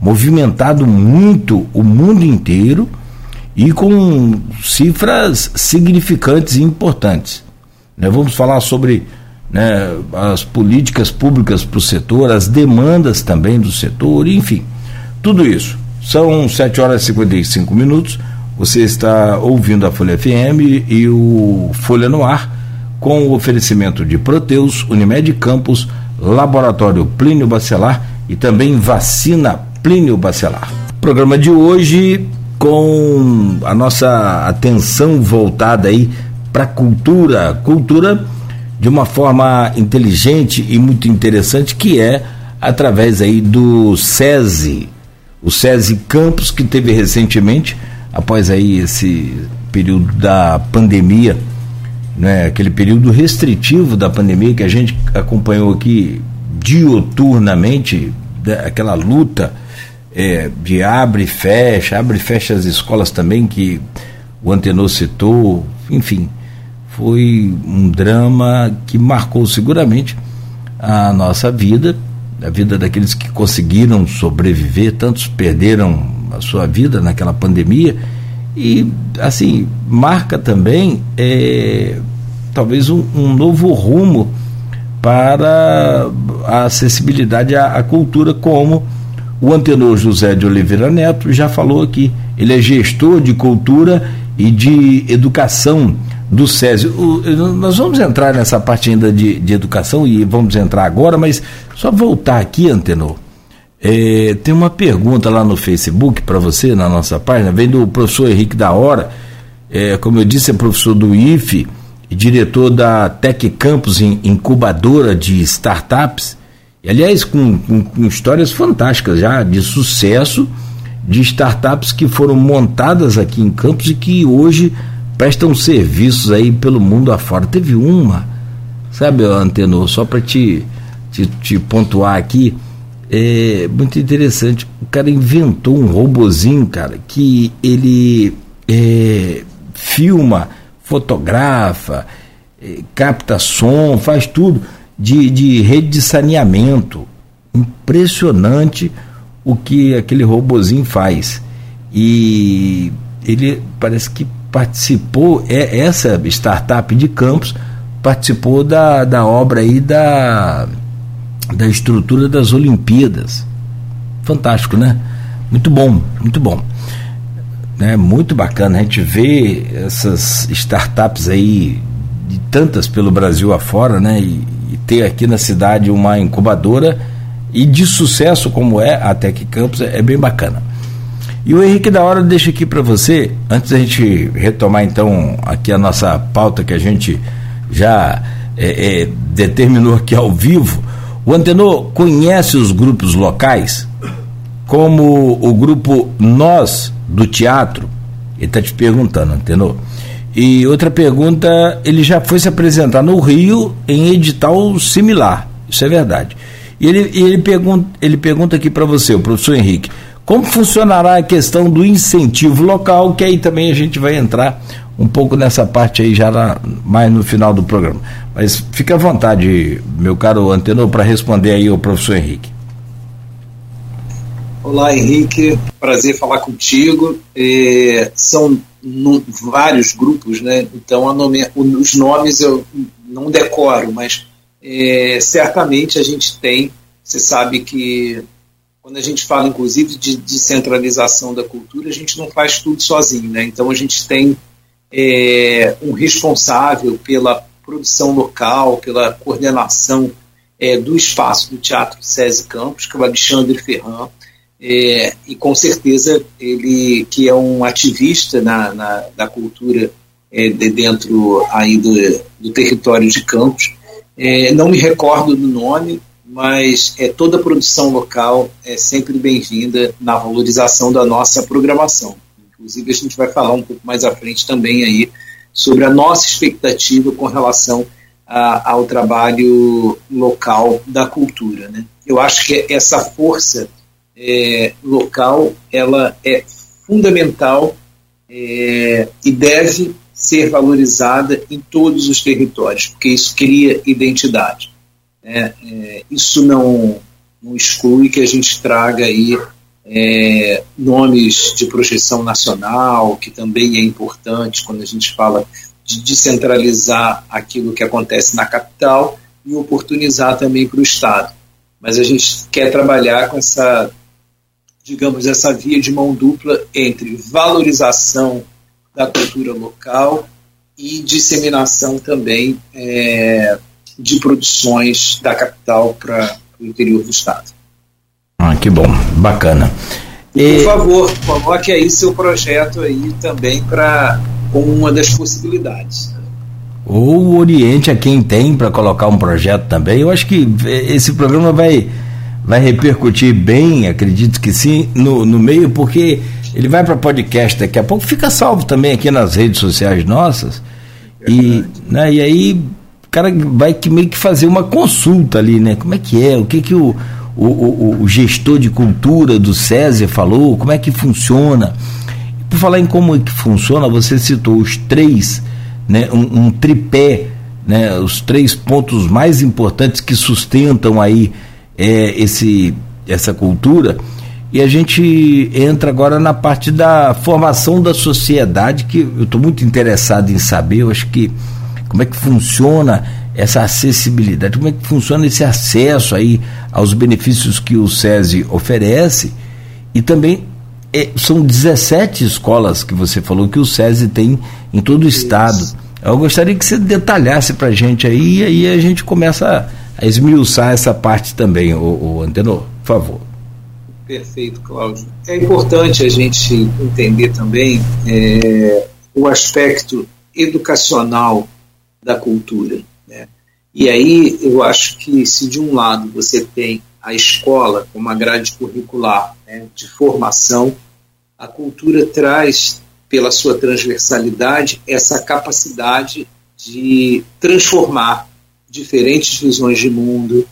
movimentado muito o mundo inteiro e com cifras significantes e importantes. Né? Vamos falar sobre né, as políticas públicas para o setor, as demandas também do setor, enfim, tudo isso. São 7 horas e 55 minutos. Você está ouvindo a Folha FM e o Folha no Ar com o oferecimento de Proteus, Unimed Campos, Laboratório Plínio Bacelar e também Vacina Plínio Bacelar. Programa de hoje com a nossa atenção voltada aí para a cultura, cultura de uma forma inteligente e muito interessante que é através aí do SESI, o SESI Campos que teve recentemente após aí esse período da pandemia, né, aquele período restritivo da pandemia que a gente acompanhou aqui dioturnamente, aquela luta é, de abre e fecha, abre e fecha as escolas também, que o Antenor citou, enfim, foi um drama que marcou seguramente a nossa vida, a vida daqueles que conseguiram sobreviver, tantos perderam a sua vida naquela pandemia e assim marca também é, talvez um, um, novo rumo para a acessibilidade à, à cultura como o antenor José de Oliveira Neto já falou aqui. Ele é gestor de cultura e de educação do SESI. O, nós vamos entrar nessa parte ainda de, de educação e vamos entrar agora, mas só voltar aqui, antenor. É, tem uma pergunta lá no Facebook para você, na nossa página, vem do professor Henrique da Hora. É, como eu disse, é professor do IFE diretor da Tec Campus, incubadora de startups. E, aliás, com, com, com histórias fantásticas já de sucesso de startups que foram montadas aqui em Campos e que hoje prestam serviços aí pelo mundo afora. Teve uma, sabe, Antenor, só para te, te, te, pontuar aqui, é muito interessante. O cara inventou um robozinho, cara, que ele é, filma, fotografa, é, capta som, faz tudo de, de rede de saneamento. Impressionante o que aquele robozinho faz. E ele parece que participou, é essa startup de Campos participou da, da obra aí da, da estrutura das Olimpíadas. Fantástico, né? Muito bom, muito bom. Né? Muito bacana a gente vê essas startups aí de tantas pelo Brasil afora, né? E, e ter aqui na cidade uma incubadora e de sucesso como é a Tec Campus é, é bem bacana. E o Henrique da Hora deixa aqui para você, antes da gente retomar então aqui a nossa pauta que a gente já é, é, determinou aqui ao vivo, o Antenor conhece os grupos locais, como o grupo Nós do Teatro? Ele está te perguntando, Antenor. E outra pergunta, ele já foi se apresentar no Rio em edital similar. Isso é verdade. E ele, ele, pergunta, ele pergunta aqui para você, o professor Henrique, como funcionará a questão do incentivo local, que aí também a gente vai entrar um pouco nessa parte aí já na, mais no final do programa. Mas fique à vontade, meu caro Antenor, para responder aí o professor Henrique. Olá, Henrique. Prazer falar contigo. É, são no, vários grupos, né? Então, nome, os nomes eu não decoro, mas é, certamente a gente tem. Você sabe que quando a gente fala, inclusive, de descentralização da cultura, a gente não faz tudo sozinho, né? Então, a gente tem é, um responsável pela produção local, pela coordenação é, do espaço do Teatro SESI Campos, que é o Alexandre Ferran é, e com certeza ele que é um ativista na, na da cultura é, de dentro aí do, do território de Campos. É, não me recordo do nome, mas é, toda produção local é sempre bem-vinda na valorização da nossa programação. Inclusive, a gente vai falar um pouco mais à frente também aí sobre a nossa expectativa com relação a, ao trabalho local da cultura. Né? Eu acho que essa força é, local ela é fundamental é, e deve ser valorizada em todos os territórios, porque isso cria identidade. Né? É, isso não, não exclui que a gente traga aí é, nomes de projeção nacional, que também é importante quando a gente fala de descentralizar aquilo que acontece na capital e oportunizar também para o Estado. Mas a gente quer trabalhar com essa, digamos, essa via de mão dupla entre valorização da cultura local e disseminação também é, de produções da capital para o interior do Estado. Ah, que bom, bacana. E... Por favor, coloque aí seu projeto aí também para como uma das possibilidades. Ou oriente a quem tem para colocar um projeto também. Eu acho que esse programa vai, vai repercutir bem, acredito que sim, no, no meio, porque ele vai para podcast daqui a pouco, fica salvo também aqui nas redes sociais nossas. É e, né, e aí o cara vai que meio que fazer uma consulta ali, né? Como é que é? O que que o, o, o, o gestor de cultura do César falou? Como é que funciona? Por falar em como é que funciona, você citou os três, né, um, um tripé, né, os três pontos mais importantes que sustentam aí é, esse, essa cultura. E a gente entra agora na parte da formação da sociedade, que eu estou muito interessado em saber, eu acho que como é que funciona essa acessibilidade, como é que funciona esse acesso aí aos benefícios que o SESI oferece e também é, são 17 escolas que você falou que o SESI tem em todo o estado. Eu gostaria que você detalhasse para a gente aí, e aí a gente começa a, esmiuçar essa parte também, o, o Antenor, por favor. Perfeito, Cláudio. É importante a gente entender também é, o aspecto educacional da cultura. E aí eu acho que se de um lado você tem a escola como uma grade curricular né, de formação, a cultura traz, pela sua transversalidade, essa capacidade de transformar diferentes visões de mundo,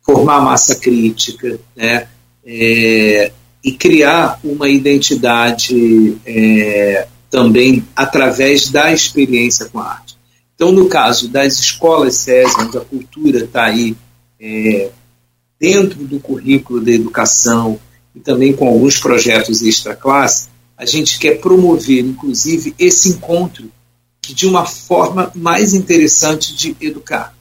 formar massa crítica, né? É, e criar uma identidade é, também através da experiência com a arte. Então, no caso das escolas SESI, a cultura está aí é, dentro do currículo da educação, e também com alguns projetos extra-classe, a gente quer promover, inclusive, esse encontro de uma forma mais interessante de educar.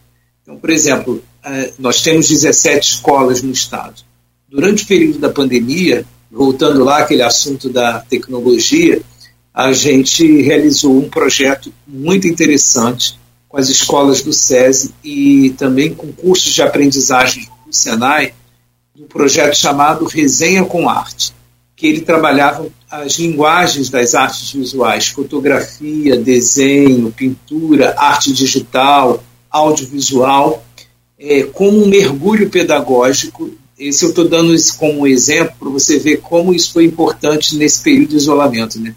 Então, por exemplo, eh, nós temos 17 escolas no estado. Durante o período da pandemia, voltando lá aquele assunto da tecnologia, a gente realizou um projeto muito interessante com as escolas do SESI e também com cursos de aprendizagem do Senai, um projeto chamado Resenha com Arte, que ele trabalhava as linguagens das artes visuais, fotografia, desenho, pintura, arte digital, audiovisual, é, como um mergulho pedagógico. Esse eu estou dando isso como um exemplo para você ver como isso foi importante nesse período de isolamento. Né?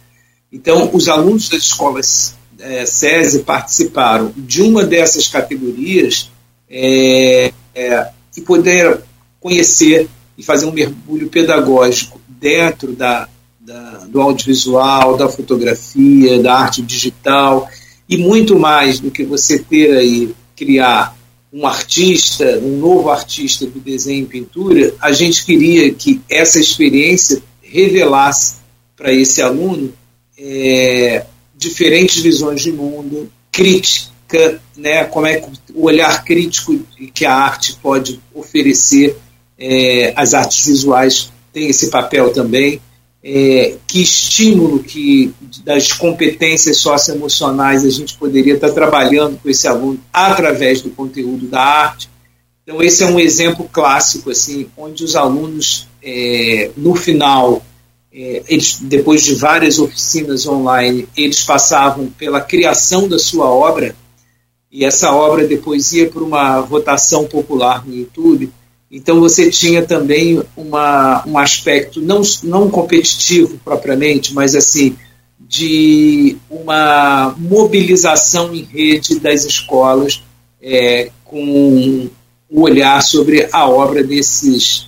Então, os alunos das escolas é, SESI participaram de uma dessas categorias é, é, e puderam conhecer e fazer um mergulho pedagógico dentro da, da, do audiovisual, da fotografia, da arte digital e muito mais do que você ter aí, criar um artista, um novo artista do desenho e pintura, a gente queria que essa experiência revelasse para esse aluno é, diferentes visões de mundo, crítica, né, como é o olhar crítico que a arte pode oferecer é, as artes visuais têm esse papel também. É, que estímulo que das competências socioemocionais a gente poderia estar trabalhando com esse aluno através do conteúdo da arte. Então esse é um exemplo clássico assim, onde os alunos é, no final eles, depois de várias oficinas online, eles passavam pela criação da sua obra e essa obra depois ia para uma votação popular no YouTube Então você tinha também uma, um aspecto não, não competitivo propriamente, mas assim de uma mobilização em rede das escolas é, com um olhar sobre a obra desses,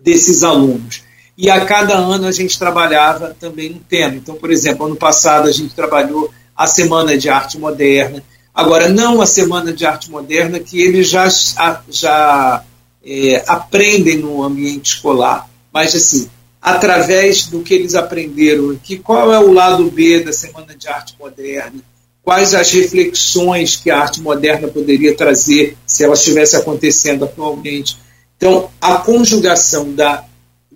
desses alunos. E a cada ano a gente trabalhava também um tema. Então, por exemplo, ano passado a gente trabalhou a Semana de Arte Moderna. Agora, não a Semana de Arte Moderna, que eles já, já é, aprendem no ambiente escolar, mas assim, através do que eles aprenderam aqui, qual é o lado B da Semana de Arte Moderna, quais as reflexões que a arte moderna poderia trazer se ela estivesse acontecendo atualmente. Então, a conjugação da,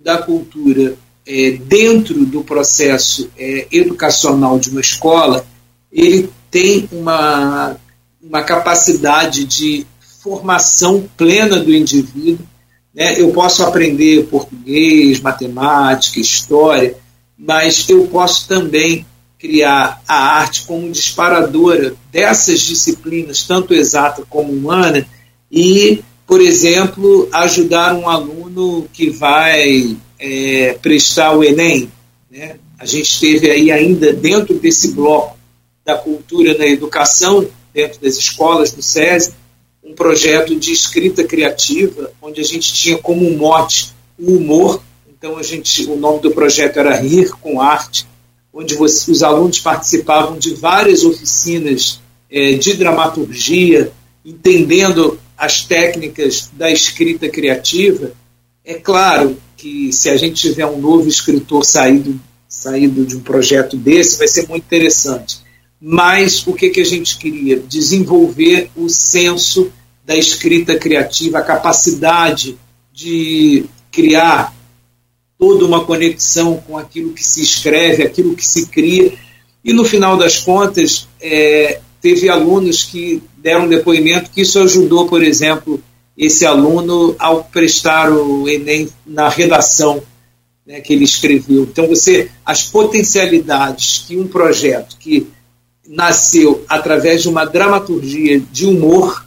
da cultura é, dentro do processo é, educacional de uma escola, ele tem uma, uma capacidade de formação plena do indivíduo. Né? Eu posso aprender português, matemática, história, mas eu posso também criar a arte como disparadora dessas disciplinas, tanto exata como humana, e, por exemplo, ajudar um aluno que vai é, prestar o Enem. Né? A gente teve aí ainda dentro desse bloco da cultura na educação, dentro das escolas do SESI, um projeto de escrita criativa, onde a gente tinha como mote o humor. Então a gente, o nome do projeto era Rir com Arte, onde você, os alunos participavam de várias oficinas é, de dramaturgia, entendendo as técnicas da escrita criativa. É claro que se a gente tiver um novo escritor saído, saído de um projeto desse, vai ser muito interessante. Mas o que, que a gente queria? Desenvolver o senso da escrita criativa, a capacidade de criar toda uma conexão com aquilo que se escreve, aquilo que se cria. E no final das contas, é, teve alunos que deram depoimento que isso ajudou, por exemplo, esse aluno ao prestar o Enem na redação né, que ele escreveu. Então, você, as potencialidades que um projeto que nasceu através de uma dramaturgia de humor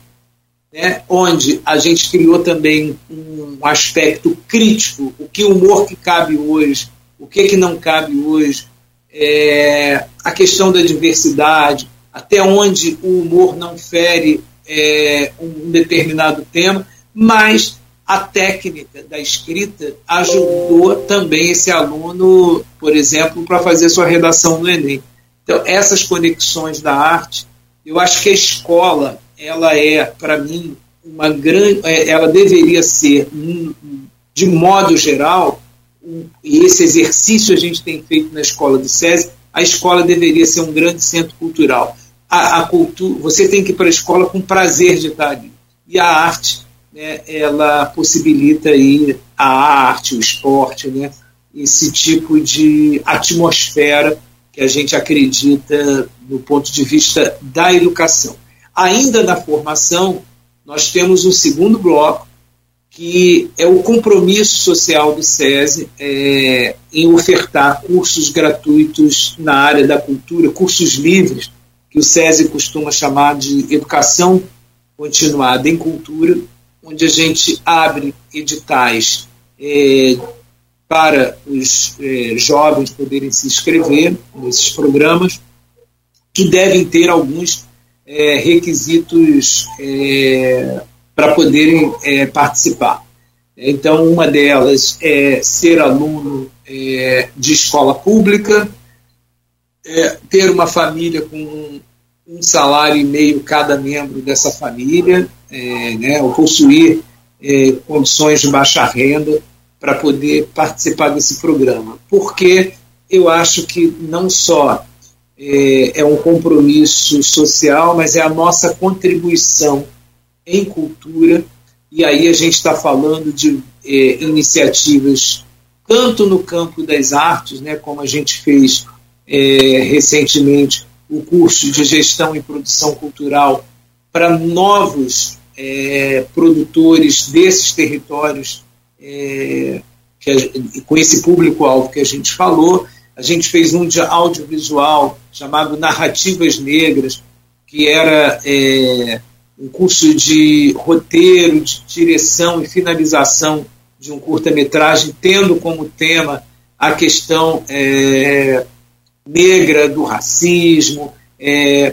né, onde a gente criou também um aspecto crítico, o que humor que cabe hoje, o que, que não cabe hoje, é, a questão da diversidade, até onde o humor não fere é, um determinado tema, mas a técnica da escrita ajudou também esse aluno, por exemplo, para fazer sua redação no Enem. Então, essas conexões da arte, eu acho que a escola ela é, para mim, uma grande. É, ela deveria ser, de modo geral, e esse exercício a gente tem feito na escola do SESI, a escola deveria ser um grande centro cultural. A, a cultura, você tem que ir para a escola com prazer de estar ali. E a arte, né, ela possibilita aí a arte, o esporte, né, esse tipo de atmosfera que a gente acredita no ponto de vista da educação. Ainda na formação, nós temos um segundo bloco, que é o compromisso social do SESI é, em ofertar cursos gratuitos na área da cultura, cursos livres, que o SESI costuma chamar de educação continuada em cultura, onde a gente abre editais é, para os é, jovens poderem se inscrever nesses programas, que devem ter alguns é, requisitos para poderem participar. Então, uma delas é ser aluno de escola pública, é, ter uma família com um salário e meio cada membro dessa família, é, né, ou possuir condições de baixa renda para poder participar desse programa. Porque eu acho que não só é, é um compromisso social, mas é a nossa contribuição em cultura. E aí a gente está falando de é, iniciativas tanto no campo das artes, né, como a gente fez é, recentemente o curso de gestão e produção cultural para novos é, produtores desses territórios é, que, com esse público-alvo que a gente falou, a gente fez um de audiovisual chamado Narrativas Negras, que era é, um curso de roteiro, de direção e finalização de um curta-metragem, tendo como tema a questão é, negra do racismo, é,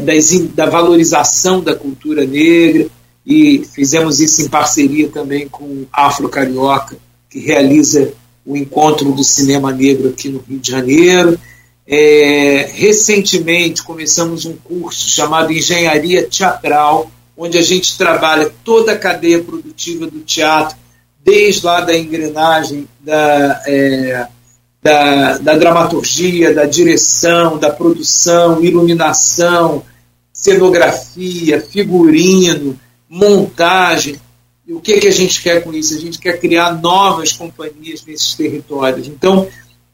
da valorização da cultura negra, e fizemos isso em parceria também com Afro Carioca, que realiza o encontro do cinema negro aqui no Rio de Janeiro. É, recentemente começamos um curso chamado Engenharia Teatral, onde a gente trabalha toda a cadeia produtiva do teatro, desde lá da engrenagem da, é, da, da dramaturgia, da direção, da produção, iluminação, cenografia, figurino, montagem. E o que, que a gente quer com isso? A gente quer criar novas companhias nesses territórios. Então,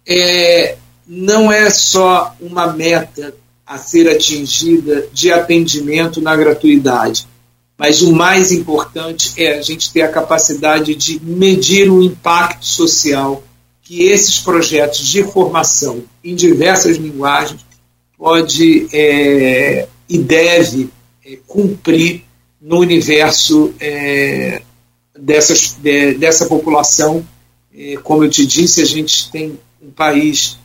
é, não é só uma meta a ser atingida de atendimento na gratuidade, mas o mais importante é a gente ter a capacidade de medir o impacto social que esses projetos de formação em diversas linguagens pode é, e deve é, cumprir no universo é, dessas, de, dessa população. É, como eu te disse, a gente tem um país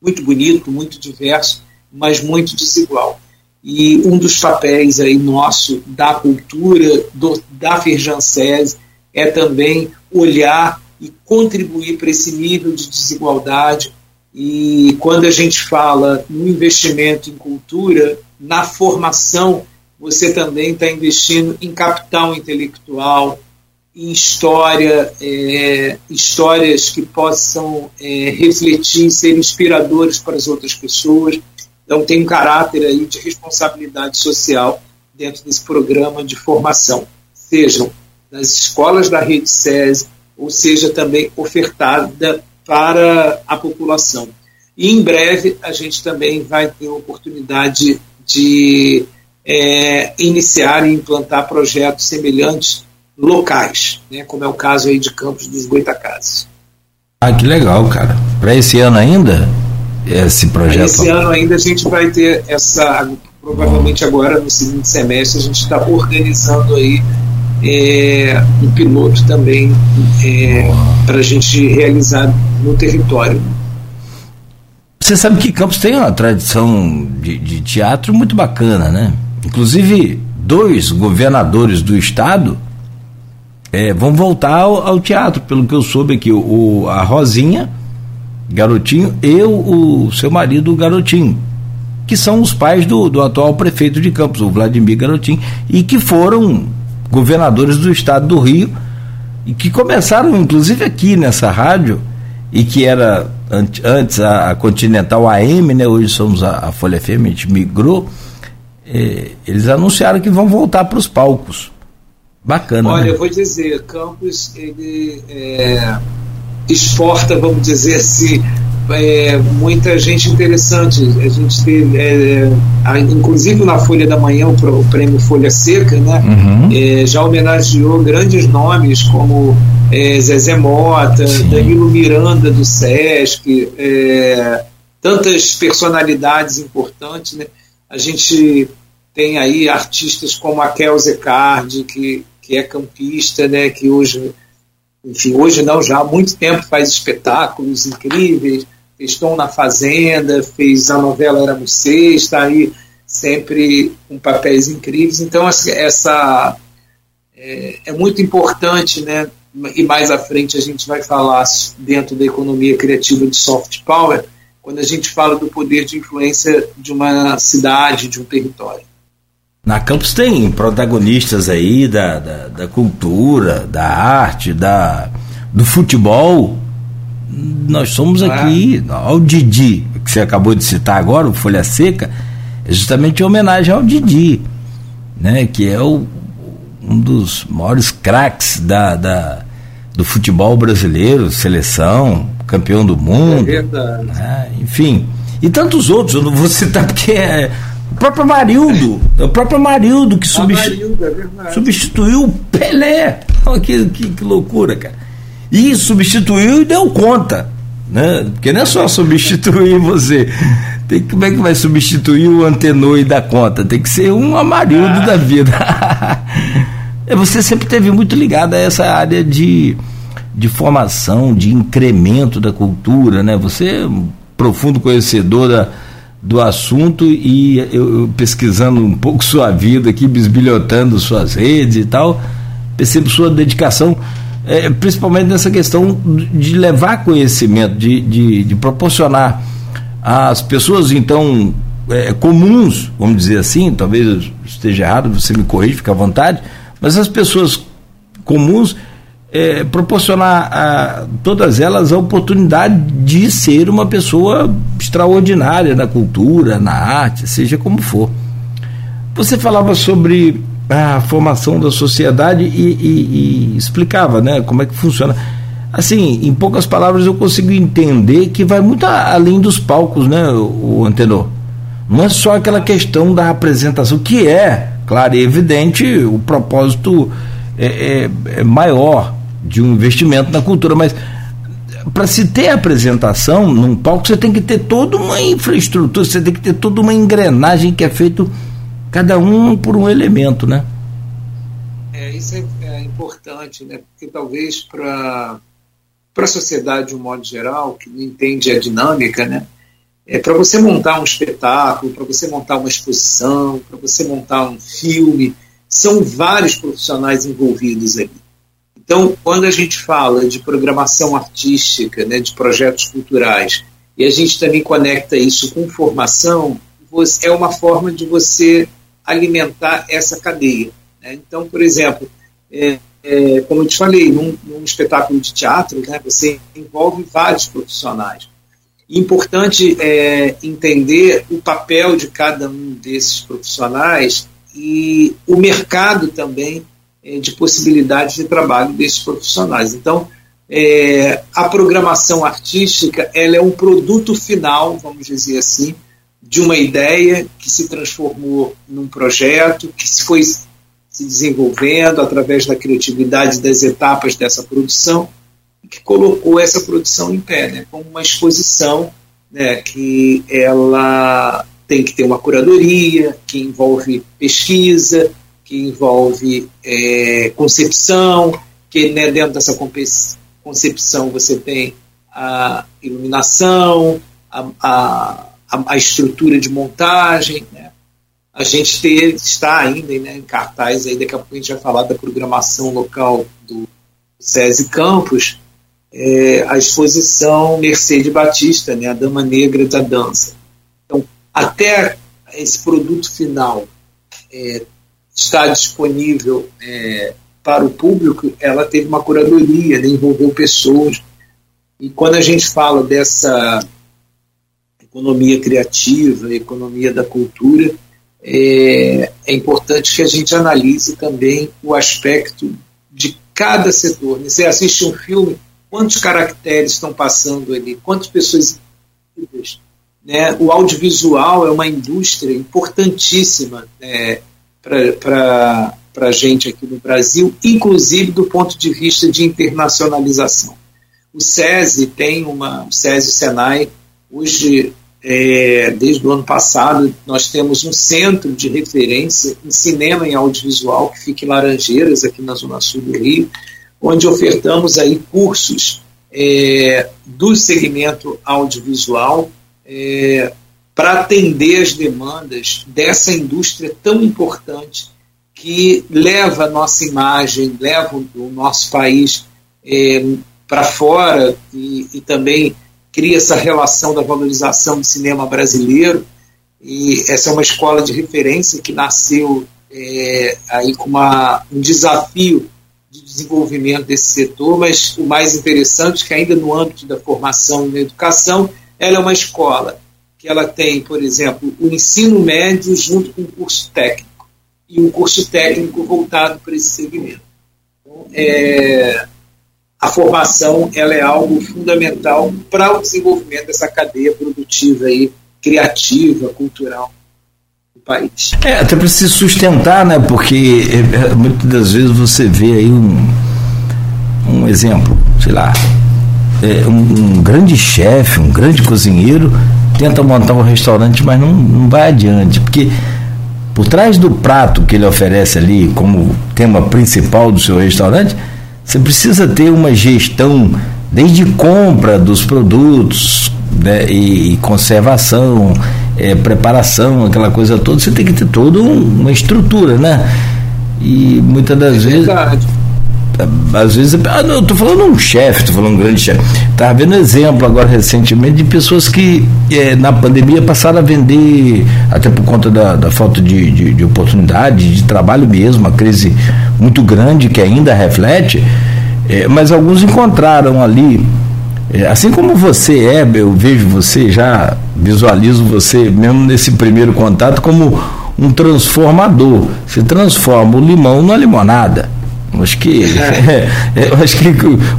muito bonito, muito diverso, mas muito desigual. E um dos papéis aí nosso da cultura, do, da Firjansese, é também olhar e contribuir para esse nível de desigualdade. E quando a gente fala no investimento em cultura, na formação você também está investindo em capital intelectual, em história, é, histórias que possam é, refletir, ser inspiradores para as outras pessoas. Então tem um caráter aí de responsabilidade social dentro desse programa de formação, sejam nas escolas da rede SESI, ou seja também ofertada para a população. E em breve a gente também vai ter a oportunidade de é, iniciar e implantar projetos semelhantes locais, né, como é o caso aí de Campos dos Goitacazes. Ah, que legal, cara. Para esse ano ainda, esse projeto? Esse ano ainda a gente vai ter essa, provavelmente agora no segundo semestre, a gente está organizando aí é, um piloto também é, para a gente realizar no território. Você sabe que Campos tem uma tradição de, de teatro muito bacana, né? Inclusive, dois governadores do estado é, vão voltar ao, ao, teatro, pelo que eu soube aqui. O, a Rosinha, garotinho, e o, seu marido, o garotinho, que são os pais do, do atual prefeito de Campos, o Vladimir Garotinho, e que foram governadores do estado do Rio, e que começaram, inclusive, aqui nessa rádio, e que era antes a, Continental AM, né? hoje somos a, a Folha FM, a gente migrou é, eles anunciaram que vão voltar para os palcos. Bacana. Olha, né? eu vou dizer, Campos ele é, exporta, vamos dizer assim, é, muita gente interessante. A gente teve, é, inclusive na Folha da Manhã, o, prêmio Folha Seca, né, uhum. é, já homenageou grandes nomes como é, Zezé Mota, Sim. Danilo Miranda do Sesc, é, tantas personalidades importantes. Né? A gente tem aí artistas como a Kel Zecardi, que, que é campista, né, que hoje, enfim, hoje não, já há muito tempo faz espetáculos incríveis, fez Tom na Fazenda, fez a novela Era Você, está aí sempre com papéis incríveis. Então, essa é, é muito importante, né? E mais à frente a gente vai falar dentro da economia criativa de soft power, quando a gente fala do poder de influência de uma cidade, de um território. Na Campos tem protagonistas aí da, da, da, cultura, da arte, da, do futebol. Nós somos ah. aqui, ao Didi, que você acabou de citar agora, o Folha Seca, é justamente em homenagem ao Didi, né, que é o, um dos maiores craques da, da, do futebol brasileiro, seleção, campeão do mundo. É. Né, enfim. E tantos outros, eu não vou citar porque é, o próprio Marildo, é o próprio Marildo que substitu... é substituiu o Pelé. Olha que, que, que, loucura, cara. E substituiu e deu conta. Né? Porque não é só substituir você. Tem, como é que vai substituir o antenor e dar conta? Tem que ser um Amarildo ah. da vida. É, você sempre teve muito ligado a essa área de, de formação, de incremento da cultura, né? Você é um profundo conhecedor da, do assunto e eu, eu, pesquisando um pouco sua vida aqui, bisbilhotando suas redes e tal, percebo sua dedicação, é, principalmente nessa questão de levar conhecimento, de, de, de proporcionar às pessoas, então, é, comuns, vamos dizer assim, talvez esteja errado, você me corrige, fica à vontade, mas as pessoas comuns é, proporcionar a todas elas a oportunidade de ser uma pessoa extraordinária na cultura, na arte, seja como for. Você falava sobre a formação da sociedade e, e, e explicava né, como é que funciona. Assim, em poucas palavras, eu consigo entender que vai muito além dos palcos, né, o Antenor? Não é só aquela questão da apresentação, que é, claro e evidente, o propósito é, é, é maior de um investimento na cultura, mas para se ter apresentação num palco, você tem que ter toda uma infraestrutura, você tem que ter toda uma engrenagem que é feito cada um por um elemento, né? É, isso é, é importante, né? Porque talvez para a sociedade de um modo geral, que não entende a dinâmica, né? É, para você montar um espetáculo, para você montar uma exposição, para você montar um filme, são vários profissionais envolvidos ali. Então, quando a gente fala de programação artística, né, de projetos culturais, e a gente também conecta isso com formação, é uma forma de você alimentar essa cadeia. Né? Então, por exemplo, é, é, como eu te falei, num, num espetáculo de teatro, né, você envolve vários profissionais. Importante é, entender o papel de cada um desses profissionais e o mercado também é, de possibilidades de trabalho desses profissionais. Então, é, a programação artística ela é um produto final, vamos dizer assim, de uma ideia que se transformou num projeto, que foi se desenvolvendo através da criatividade das etapas dessa produção, que colocou essa produção em pé, né, como uma exposição né, que ela tem que ter uma curadoria, que envolve pesquisa, que envolve é, concepção, que né, dentro dessa concepção você tem a iluminação, a, a estrutura de montagem. Né? A gente ter, está ainda né, em cartaz, aí daqui a pouco a gente vai falar da programação local do SESI Campos, é, a exposição Mercedes Batista, né, a Dama Negra da Dança. Então, até esse produto final é, disponível é, para o público, ela teve uma curadoria, né, envolveu pessoas. E quando a gente fala dessa economia criativa, economia da cultura, é, é, importante que a gente analise também o aspecto de cada setor. Você assiste um filme, quantos caracteres estão passando ali, quantas pessoas né? O audiovisual é uma indústria importantíssima é, para a gente aqui no Brasil, inclusive do ponto de vista de internacionalização. O SESI tem uma, o SESI Senai, hoje, é, desde o ano passado, nós temos um centro de referência em cinema e audiovisual que fica em Laranjeiras, aqui na Zona Sul do Rio, onde ofertamos aí cursos é, do segmento audiovisual é, para atender as demandas dessa indústria tão importante que leva a nossa imagem, leva o nosso país é, para fora e, e, também cria essa relação da valorização do cinema brasileiro. E essa é uma escola de referência que nasceu é, aí com uma, um desafio de desenvolvimento desse setor, mas o mais interessante é que ainda no âmbito da formação e da educação, ela é uma escola que ela tem, por exemplo, o ensino médio junto com o curso técnico e um curso técnico voltado para esse segmento. Então, é, a formação ela é algo fundamental para o desenvolvimento dessa cadeia produtiva aí, criativa, cultural do país. É, até para se sustentar, né? Porque é, é, muitas das vezes você vê aí um, um exemplo, sei lá, é, um, um grande chefe, um grande cozinheiro tenta montar um restaurante, mas não, não vai adiante, porque por trás do prato que ele oferece ali como tema principal do seu restaurante, você precisa ter uma gestão desde compra dos produtos né, e, e, conservação, é, preparação, aquela coisa toda, você tem que ter toda um, uma estrutura, né? E muitas das é vezes. Verdade às vezes, ah, eu tô falando um chefe, tô falando um grande chefe. Estava vendo exemplo agora recentemente de pessoas que é, na pandemia passaram a vender, até por conta da, da falta de, de, de, oportunidade, de trabalho mesmo, uma crise muito grande que ainda reflete, é, mas alguns encontraram ali, é, assim como você é, eu vejo você, já visualizo você, mesmo nesse primeiro contato, como um transformador. Você transforma o limão na limonada. Acho que, é, acho que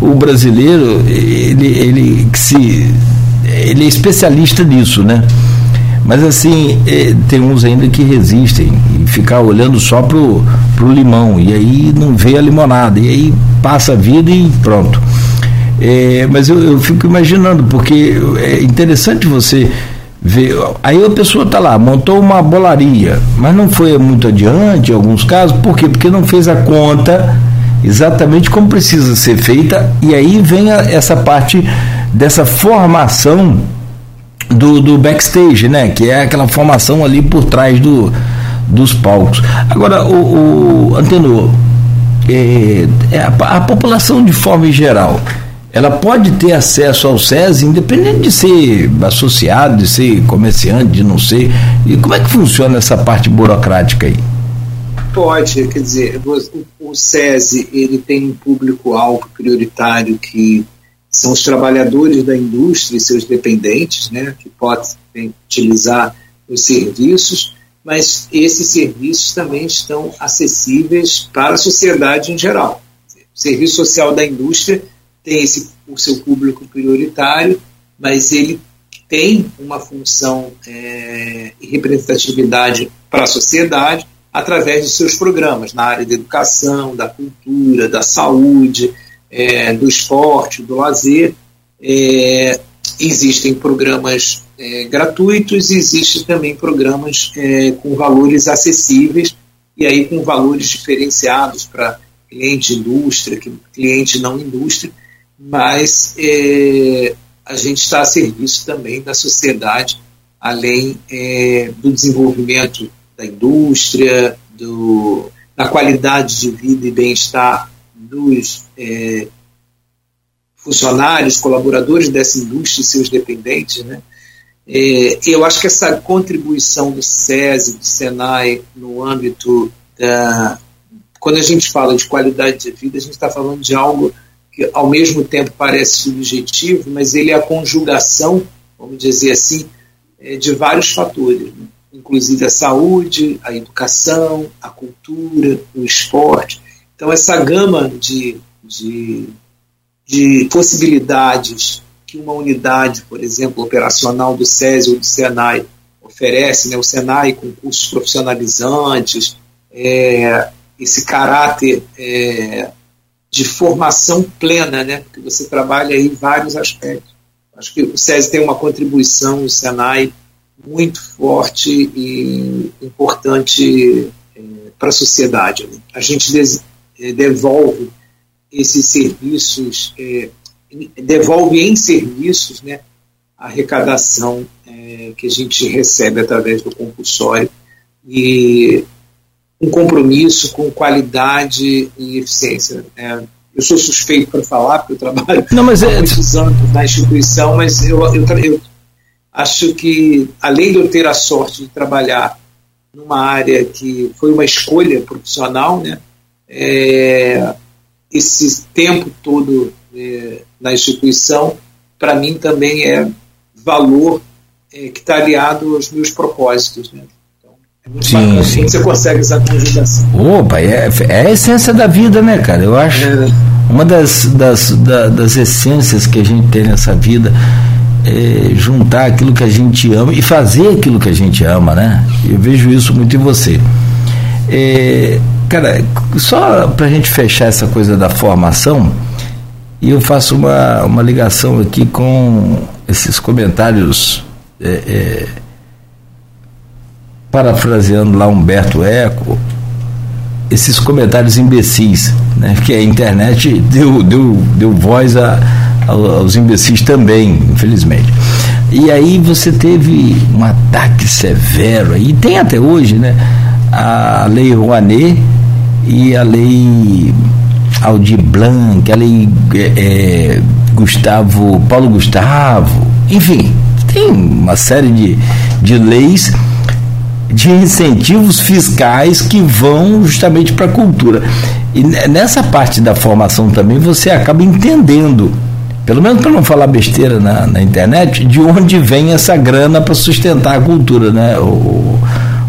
o brasileiro ele, ele, se, ele é especialista nisso, né? Mas assim, é, tem uns ainda que resistem e ficar olhando só pro, pro limão, e aí não vê a limonada, e aí passa a vida e pronto. É, mas eu, eu fico imaginando, porque é interessante você ver. Aí a pessoa está lá, montou uma bolaria, mas não foi muito adiante em alguns casos, por quê? Porque não fez a conta exatamente como precisa ser feita, e aí vem a, essa parte dessa formação do, do backstage, né? Que é aquela formação ali por trás do, dos palcos. Agora, o, o Antenor, é, é a, a, população de forma geral, ela pode ter acesso ao SESI, independente de ser associado, de ser comerciante, de não ser. E como é que funciona essa parte burocrática aí? Pode, quer dizer, o, SESI ele tem um público-alvo prioritário que são os trabalhadores da indústria e seus dependentes, né, que podem utilizar os serviços, mas esses serviços também estão acessíveis para a sociedade em geral. O serviço social da indústria tem esse, o seu público prioritário, mas ele tem uma função é, e representatividade para a sociedade através de seus programas na área da educação, da cultura, da saúde, é, do esporte, do lazer. É, existem programas é, gratuitos e existem também programas é, com valores acessíveis e aí com valores diferenciados para cliente indústria, cliente não indústria, mas é, a gente está a serviço também da sociedade, além é, do desenvolvimento da indústria, do, da qualidade de vida e bem-estar dos é, funcionários, colaboradores dessa indústria e seus dependentes, né? É, eu acho que essa contribuição do SESI, do SENAI, no âmbito da. Quando a gente fala de qualidade de vida, a gente está falando de algo que, ao mesmo tempo, parece subjetivo, mas ele é a conjugação, vamos dizer assim, é, de vários fatores. Né? inclusive a saúde, a educação, a cultura, o esporte. Então, essa gama de, de, de possibilidades que uma unidade, por exemplo, operacional do SESI ou do SENAI oferece, né, o SENAI com cursos profissionalizantes, é, esse caráter é, de formação plena, né, porque você trabalha em vários aspectos. Acho que o SESI tem uma contribuição, o SENAI muito forte e importante é, para a sociedade. Né? A gente des, é, devolve esses serviços, é, devolve em serviços né, a arrecadação é, que a gente recebe através do compulsório e um compromisso com qualidade e eficiência. É, eu sou suspeito para falar, porque eu trabalho Não, mas há é... muitos anos na instituição, mas eu, eu, eu Acho que, além de eu ter a sorte de trabalhar numa área que foi uma escolha profissional, né, é, esse tempo todo é, na instituição, para mim também é valor é, que está aliado aos meus propósitos. Né? Muito sim, bacana sim. você consegue essa conjugação. Opa, é, é a essência da vida, né, cara? Eu acho é. uma das, das, das, das essências que a gente tem nessa vida é, juntar aquilo que a gente ama e fazer aquilo que a gente ama, né? Eu vejo isso muito em você. É, cara, só para a gente fechar essa coisa da formação, eu faço uma, uma ligação aqui com esses comentários é, é parafraseando lá Humberto Eco, esses comentários imbecis, né? que a internet deu, deu, deu voz a, aos imbecis também, infelizmente. E aí você teve um ataque severo, e tem até hoje, né? A lei Rouanet e a lei Aldir Blanc, a lei é, Gustavo, Paulo Gustavo, enfim, tem uma série de, de leis de incentivos fiscais que vão justamente para a cultura. E nessa parte da formação também você acaba entendendo, pelo menos para não falar besteira na, na, internet, de onde vem essa grana para sustentar a cultura, né, o,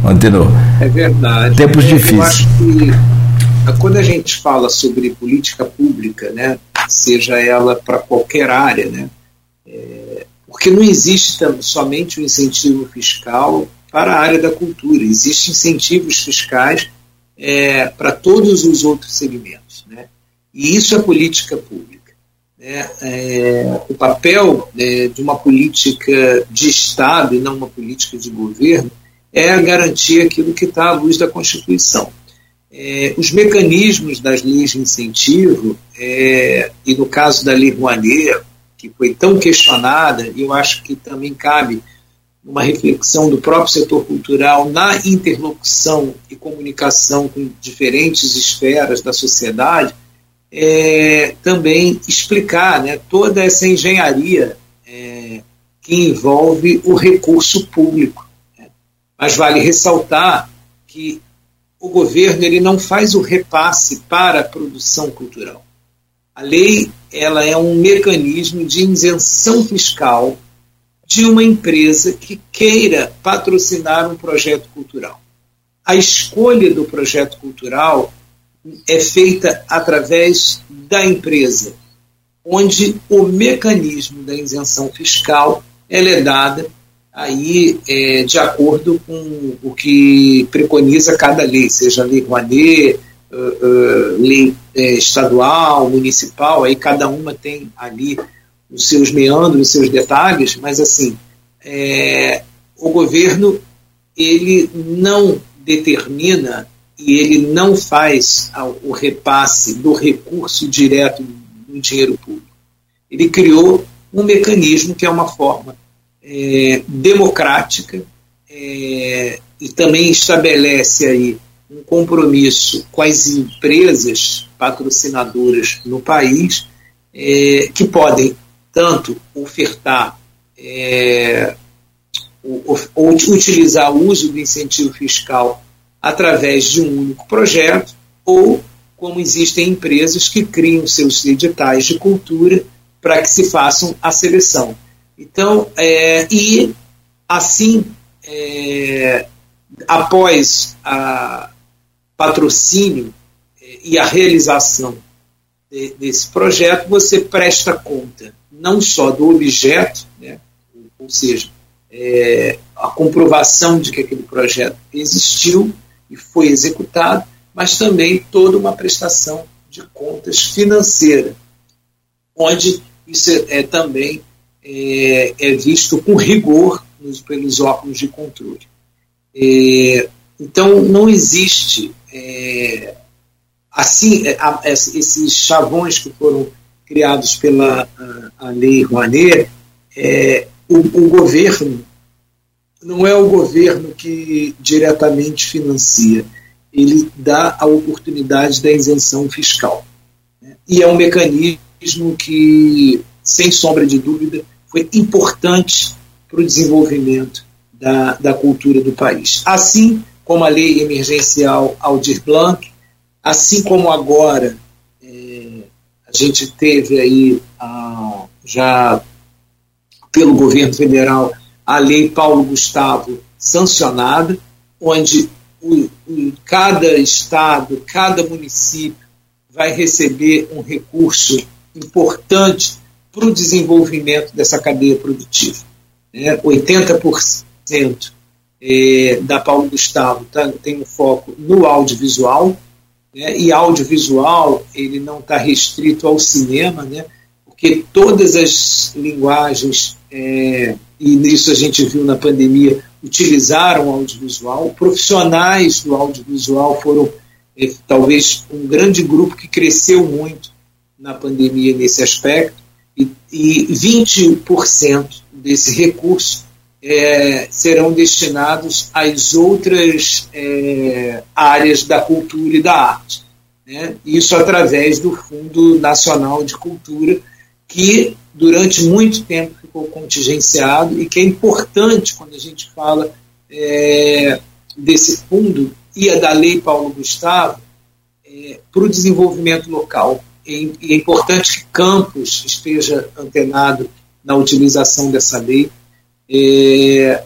o Antenor? É verdade. Tempos é, difíceis. Eu acho que quando a gente fala sobre política pública, né, seja ela para qualquer área, né, é, porque não existe somente o incentivo fiscal para a área da cultura. Existem incentivos fiscais é, para todos os outros segmentos. Né? E isso é política pública. Né? É, o papel né, de uma política de Estado e não uma política de governo é garantir aquilo que está à luz da Constituição. É, os mecanismos das leis de incentivo, é, e no caso da Lei Rouanet, que foi tão questionada, eu acho que também cabe uma reflexão do próprio setor cultural na interlocução e comunicação com diferentes esferas da sociedade, é, também explicar né, toda essa engenharia é, que envolve o recurso público. Né. Mas vale ressaltar que o governo ele não faz o repasse para a produção cultural. A lei ela é um mecanismo de isenção fiscal de uma empresa que queira patrocinar um projeto cultural. A escolha do projeto cultural é feita através da empresa, onde o mecanismo da isenção fiscal ela é dada aí é, de acordo com o que preconiza cada lei, seja a lei Rouanet, uh, uh, lei uh, estadual, municipal, aí cada uma tem ali os seus meandros, os seus detalhes, mas assim, é, o governo ele não determina e ele não faz o repasse do recurso direto do dinheiro público. Ele criou um mecanismo que é uma forma é, democrática é, e também estabelece aí um compromisso com as empresas patrocinadoras no país é, que podem tanto ofertar é, ou, ou utilizar o uso do incentivo fiscal através de um único projeto, ou como existem empresas que criam seus editais de cultura para que se façam a seleção. Então, é, e assim, é, após a patrocínio é, e a realização de, desse projeto, você presta conta não só do objeto, né, ou seja, é, a comprovação de que aquele projeto existiu e foi executado, mas também toda uma prestação de contas financeira, onde isso é, é também é, é, visto com rigor nos, pelos órgãos de controle. É, então, não existe é, assim a, esses chavões que foram criados pela a, a lei Rouanet, é, o, o, governo não é o governo que diretamente financia, ele dá a oportunidade da isenção fiscal. Né? E é um mecanismo que, sem sombra de dúvida, foi importante para o desenvolvimento da, da cultura do país. Assim como a lei emergencial Aldir Blanc, assim como agora a gente teve aí ah, já pelo governo federal a lei Paulo Gustavo sancionada, onde o, o, cada estado, cada município vai receber um recurso importante para o desenvolvimento dessa cadeia produtiva. Né? 80% é, da Paulo Gustavo tá, tem um foco no audiovisual, né? E audiovisual, ele não está restrito ao cinema, né? porque todas as linguagens, é, e isso a gente viu na pandemia, utilizaram o audiovisual, profissionais do audiovisual foram é, talvez um grande grupo que cresceu muito na pandemia nesse aspecto, e, e 20% desse recurso é, serão destinados às outras é, áreas da cultura e da arte. Né? Isso através do Fundo Nacional de Cultura, que durante muito tempo ficou contingenciado e que é importante quando a gente fala é, desse fundo e a da Lei Paulo Gustavo é, para o desenvolvimento local. E, é importante que Campos esteja antenado na utilização dessa lei, é,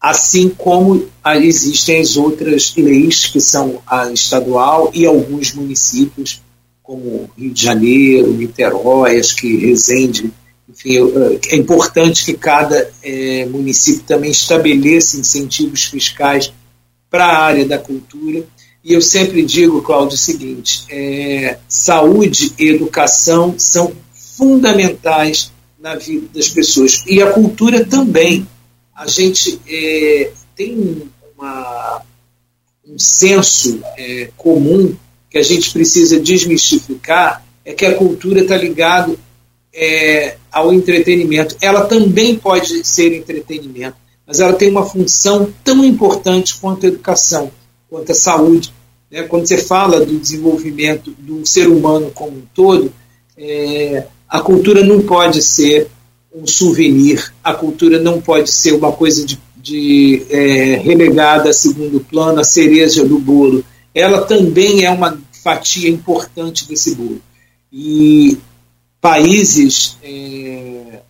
assim como existem as outras leis que são a estadual e alguns municípios como Rio de Janeiro, Niterói, acho que Resende, enfim, é importante que cada é, município também estabeleça incentivos fiscais para a área da cultura. E eu sempre digo, Cláudio, o seguinte: é, saúde e educação são fundamentais na vida das pessoas. E a cultura também. A gente é, tem uma, um senso é, comum que a gente precisa desmistificar é que a cultura está ligada é, ao entretenimento. Ela também pode ser entretenimento, mas ela tem uma função tão importante quanto a educação, quanto a saúde. Né? Quando você fala do desenvolvimento do ser humano como um todo, é, a cultura não pode ser um souvenir, a cultura não pode ser uma coisa de, de é, relegada a segundo plano, a cereja do bolo. Ela também é uma fatia importante desse bolo. E países, é,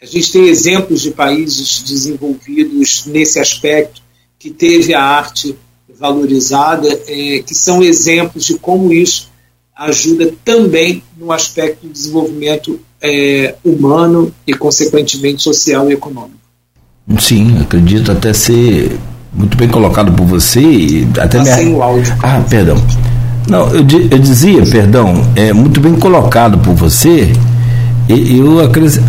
a gente tem exemplos de países desenvolvidos nesse aspecto, que teve a arte valorizada, é, que são exemplos de como isso ajuda também no aspecto do desenvolvimento é, humano e, consequentemente, social e econômico. Sim, acredito até ser muito bem colocado por você. Até tá sem o áudio. Ah, perdão. Não, eu, eu dizia, perdão, é muito bem colocado por você. Eu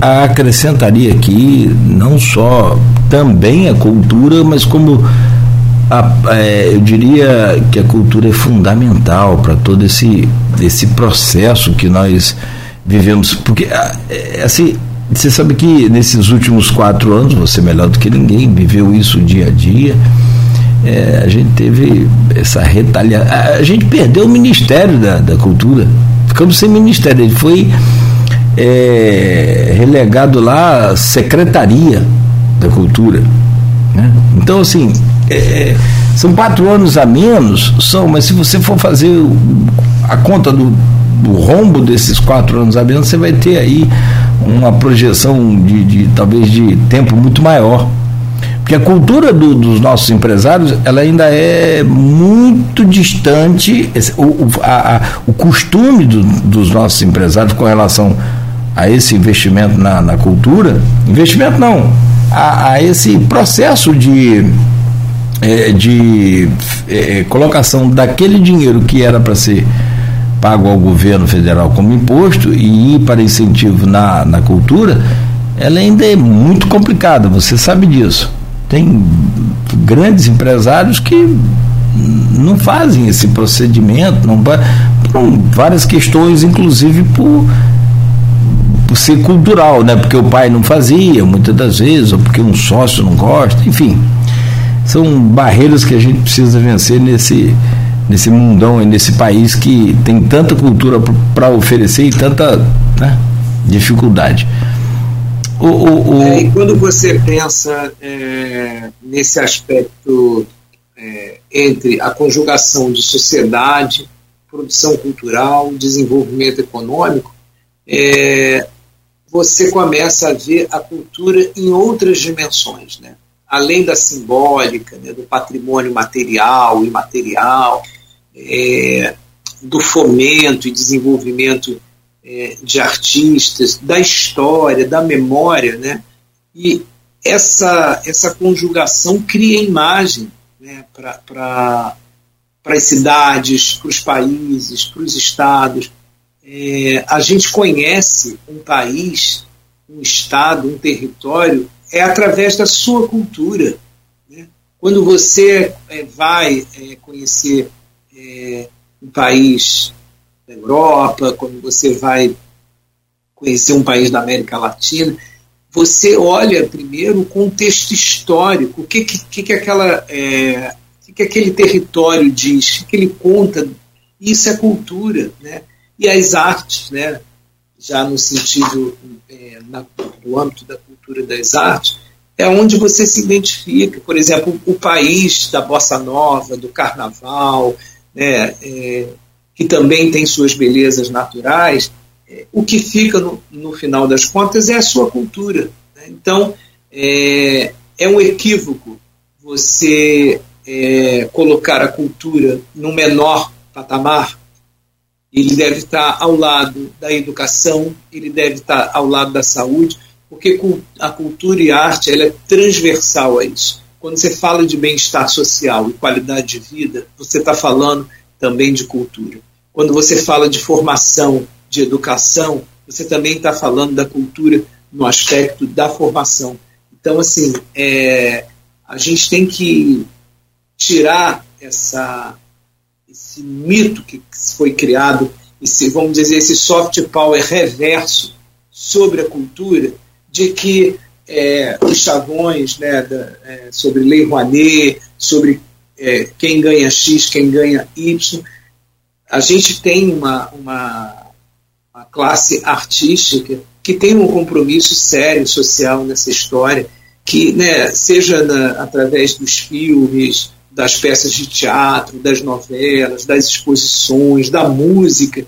acrescentaria aqui não só também a cultura, mas como a, é, eu diria que a cultura é fundamental para todo esse, esse processo que nós vivemos. Porque, é, assim, você sabe que nesses últimos quatro anos, você melhor do que ninguém, viveu isso dia a dia é, a gente teve essa retaliação. A gente perdeu o Ministério da, da Cultura. Ficamos sem ministério. Ele foi é, relegado lá à Secretaria da Cultura. Né? Então, assim, é, são quatro anos a menos, são, mas se você for fazer a conta do, do rombo desses quatro anos a menos, você vai ter aí uma projeção de, de talvez de tempo muito maior. Porque a cultura do, dos nossos empresários ela ainda é muito distante, o, o, a, a, o costume do, dos nossos empresários com relação a esse investimento na, na cultura, investimento não, a, a esse processo de, é, de é, colocação daquele dinheiro que era para ser pago ao governo federal como imposto e ir para incentivo na, na cultura, ela ainda é muito complicada, você sabe disso tem grandes empresários que não fazem esse procedimento, não, por várias questões, inclusive por, por ser cultural, né? porque o pai não fazia, muitas das vezes, ou porque um sócio não gosta, enfim. São barreiras que a gente precisa vencer nesse, nesse mundão e nesse país que tem tanta cultura para oferecer e tanta né, dificuldade. O, o, o... É, e quando você pensa é, nesse aspecto é, entre a conjugação de sociedade, produção cultural, desenvolvimento econômico, é, você começa a ver a cultura em outras dimensões, né? Além da simbólica, né, do patrimônio material e imaterial, é, do fomento e desenvolvimento é, de artistas, da história, da memória, né? E essa, essa conjugação cria imagem né, para as cidades, para os países, para os estados. É, a gente conhece um país, um estado, um território, é através da sua cultura. Quando você é, vai é, conhecer é, um país da Europa, quando você vai conhecer um país da América Latina, você olha primeiro o contexto histórico, o que, que, que, aquela, que, que aquele território diz, o que ele conta. Isso é cultura. Né? E as artes, né? já no sentido, é, na, no âmbito da cultura das artes, é onde você se identifica. Por exemplo, o país da bossa nova, do carnaval, né, é, que também tem suas belezas naturais, é, o que fica no, no, final das contas é a sua cultura. Né? Então, é, é um equívoco você é, colocar a cultura no menor patamar. Ele deve estar ao lado da educação, ele deve estar ao lado da saúde, porque a cultura e a arte ela é transversal a isso. Quando você fala de bem-estar social e qualidade de vida, você está falando também de cultura. Quando você fala de formação, de educação, você também está falando da cultura no aspecto da formação. Então, assim, é, a gente tem que tirar essa, esse mito que foi criado, esse, vamos dizer, esse soft power reverso sobre a cultura, de que é, os chavões né, da, é, sobre Lei Rouanet, sobre é, quem ganha X, quem ganha Y, a gente tem uma, uma, uma classe artística que tem um compromisso sério social nessa história, que né, seja na, através dos filmes, das peças de teatro, das novelas, das exposições, da música.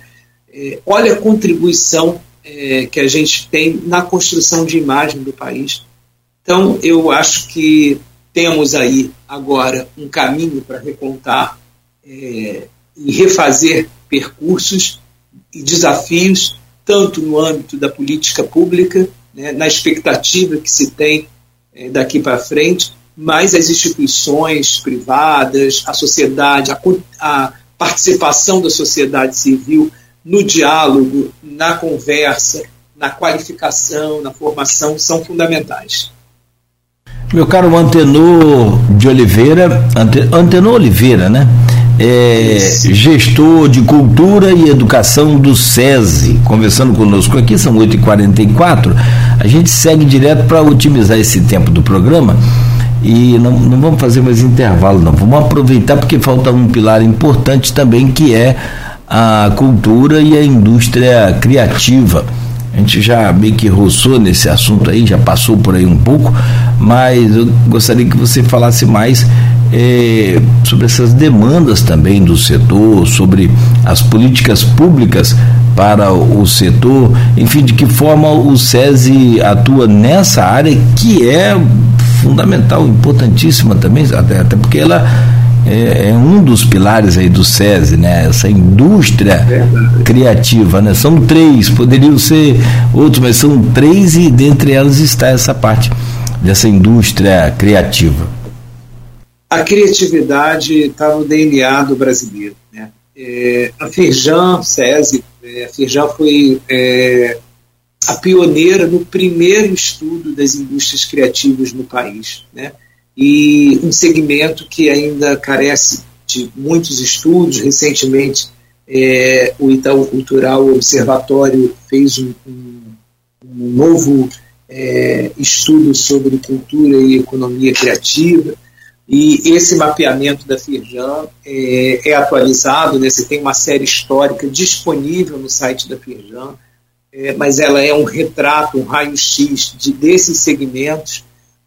É, olha a contribuição é, que a gente tem na construção de imagem do país. Então, eu acho que temos aí agora um caminho para recontar é, e refazer percursos e desafios, tanto no âmbito da política pública, né, na expectativa que se tem é, daqui para frente, mas as instituições privadas, a sociedade, a, a participação da sociedade civil no diálogo, na conversa, na qualificação, na formação, são fundamentais. Meu caro Antenor de Oliveira, Antenor Oliveira, né? É, gestor de cultura e educação do SESI, conversando conosco aqui, são 8h44. A gente segue direto para otimizar esse tempo do programa e não, não vamos fazer mais intervalo, não. Vamos aproveitar porque falta um pilar importante também que é a cultura e a indústria criativa. A gente já meio que roçou nesse assunto aí, já passou por aí um pouco, mas eu gostaria que você falasse mais é, sobre essas demandas também do setor, sobre as políticas públicas para o setor, enfim, de que forma o SESI atua nessa área que é fundamental, importantíssima também, até, até porque ela é, é, um dos pilares aí do SESI, né? Essa indústria criativa, né? São três, poderiam ser outros, mas são três e dentre elas está essa parte dessa indústria criativa. A criatividade está no DNA do brasileiro, né? É, a Firjan, SESI, é, a Firjan foi é, a pioneira no primeiro estudo das indústrias criativas no país, né? E um segmento que ainda carece de muitos estudos. Recentemente, é, o Itaú Cultural Observatório fez um, um, um novo é, estudo sobre cultura e economia criativa. E esse mapeamento da Firjan é, é atualizado, né? você tem uma série histórica disponível no site da Firjan, é, mas ela é um retrato, um raio-x de, desses segmentos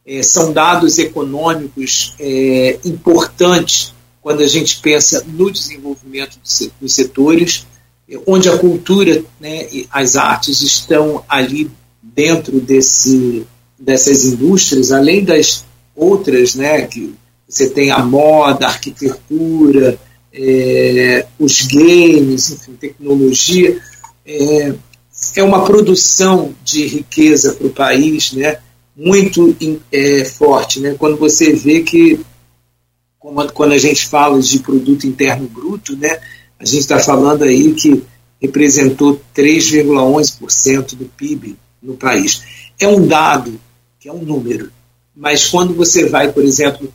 é, são dados econômicos é, importantes quando a gente pensa no desenvolvimento dos setores, é, onde a cultura né, e as artes estão ali dentro desse, dessas indústrias, além das outras, né, que você tem a moda, a arquitetura, é, os games, enfim, tecnologia, é, é uma produção de riqueza para o país, né? Muito é, forte, né? Quando você vê que, quando a gente fala de produto interno bruto, né? A gente está falando aí que representou 3,11% do PIB no país. É um dado, que é um número, mas quando você vai, por exemplo,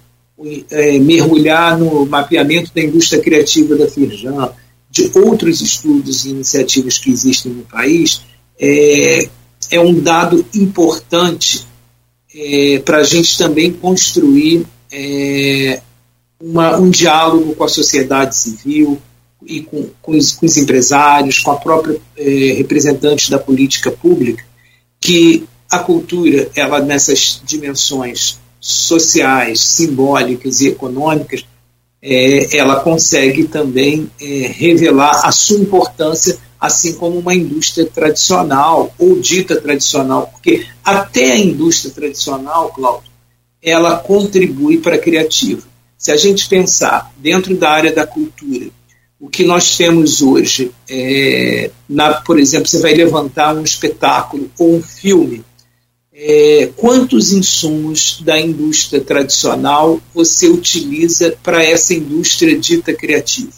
é, mergulhar no mapeamento da indústria criativa da Firjan, de outros estudos e iniciativas que existem no país, é, é um dado importante é, para a gente também construir é, uma, um diálogo com a sociedade civil e com, com, os, com os, empresários, com a própria é, representante da política pública, que a cultura, ela nessas dimensões sociais, simbólicas e econômicas, é, ela consegue também é, revelar a sua importância, assim como uma indústria tradicional ou dita tradicional, porque até a indústria tradicional, Cláudio, ela contribui para a criativa. Se a gente pensar dentro da área da cultura, o que nós temos hoje, é, na, por exemplo, você vai levantar um espetáculo ou um filme, é, quantos insumos da indústria tradicional você utiliza para essa indústria dita criativa?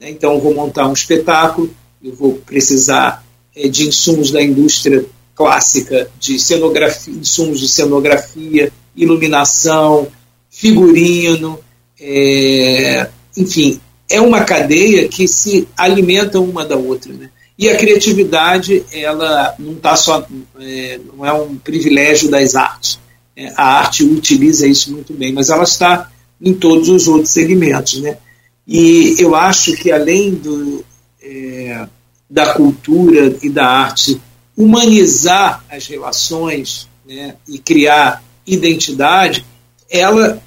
Né, então, vou montar um espetáculo, eu vou precisar é, de insumos da indústria clássica, de cenografia, insumos de cenografia, iluminação, figurino, é, enfim, é uma cadeia que se alimenta uma da outra, né? E a criatividade, ela não tá só, é, não é um privilégio das artes. É, a arte utiliza isso muito bem, mas ela está em todos os outros segmentos, né? E eu acho que além do, é, da cultura e da arte humanizar as relações né, e criar identidade, ela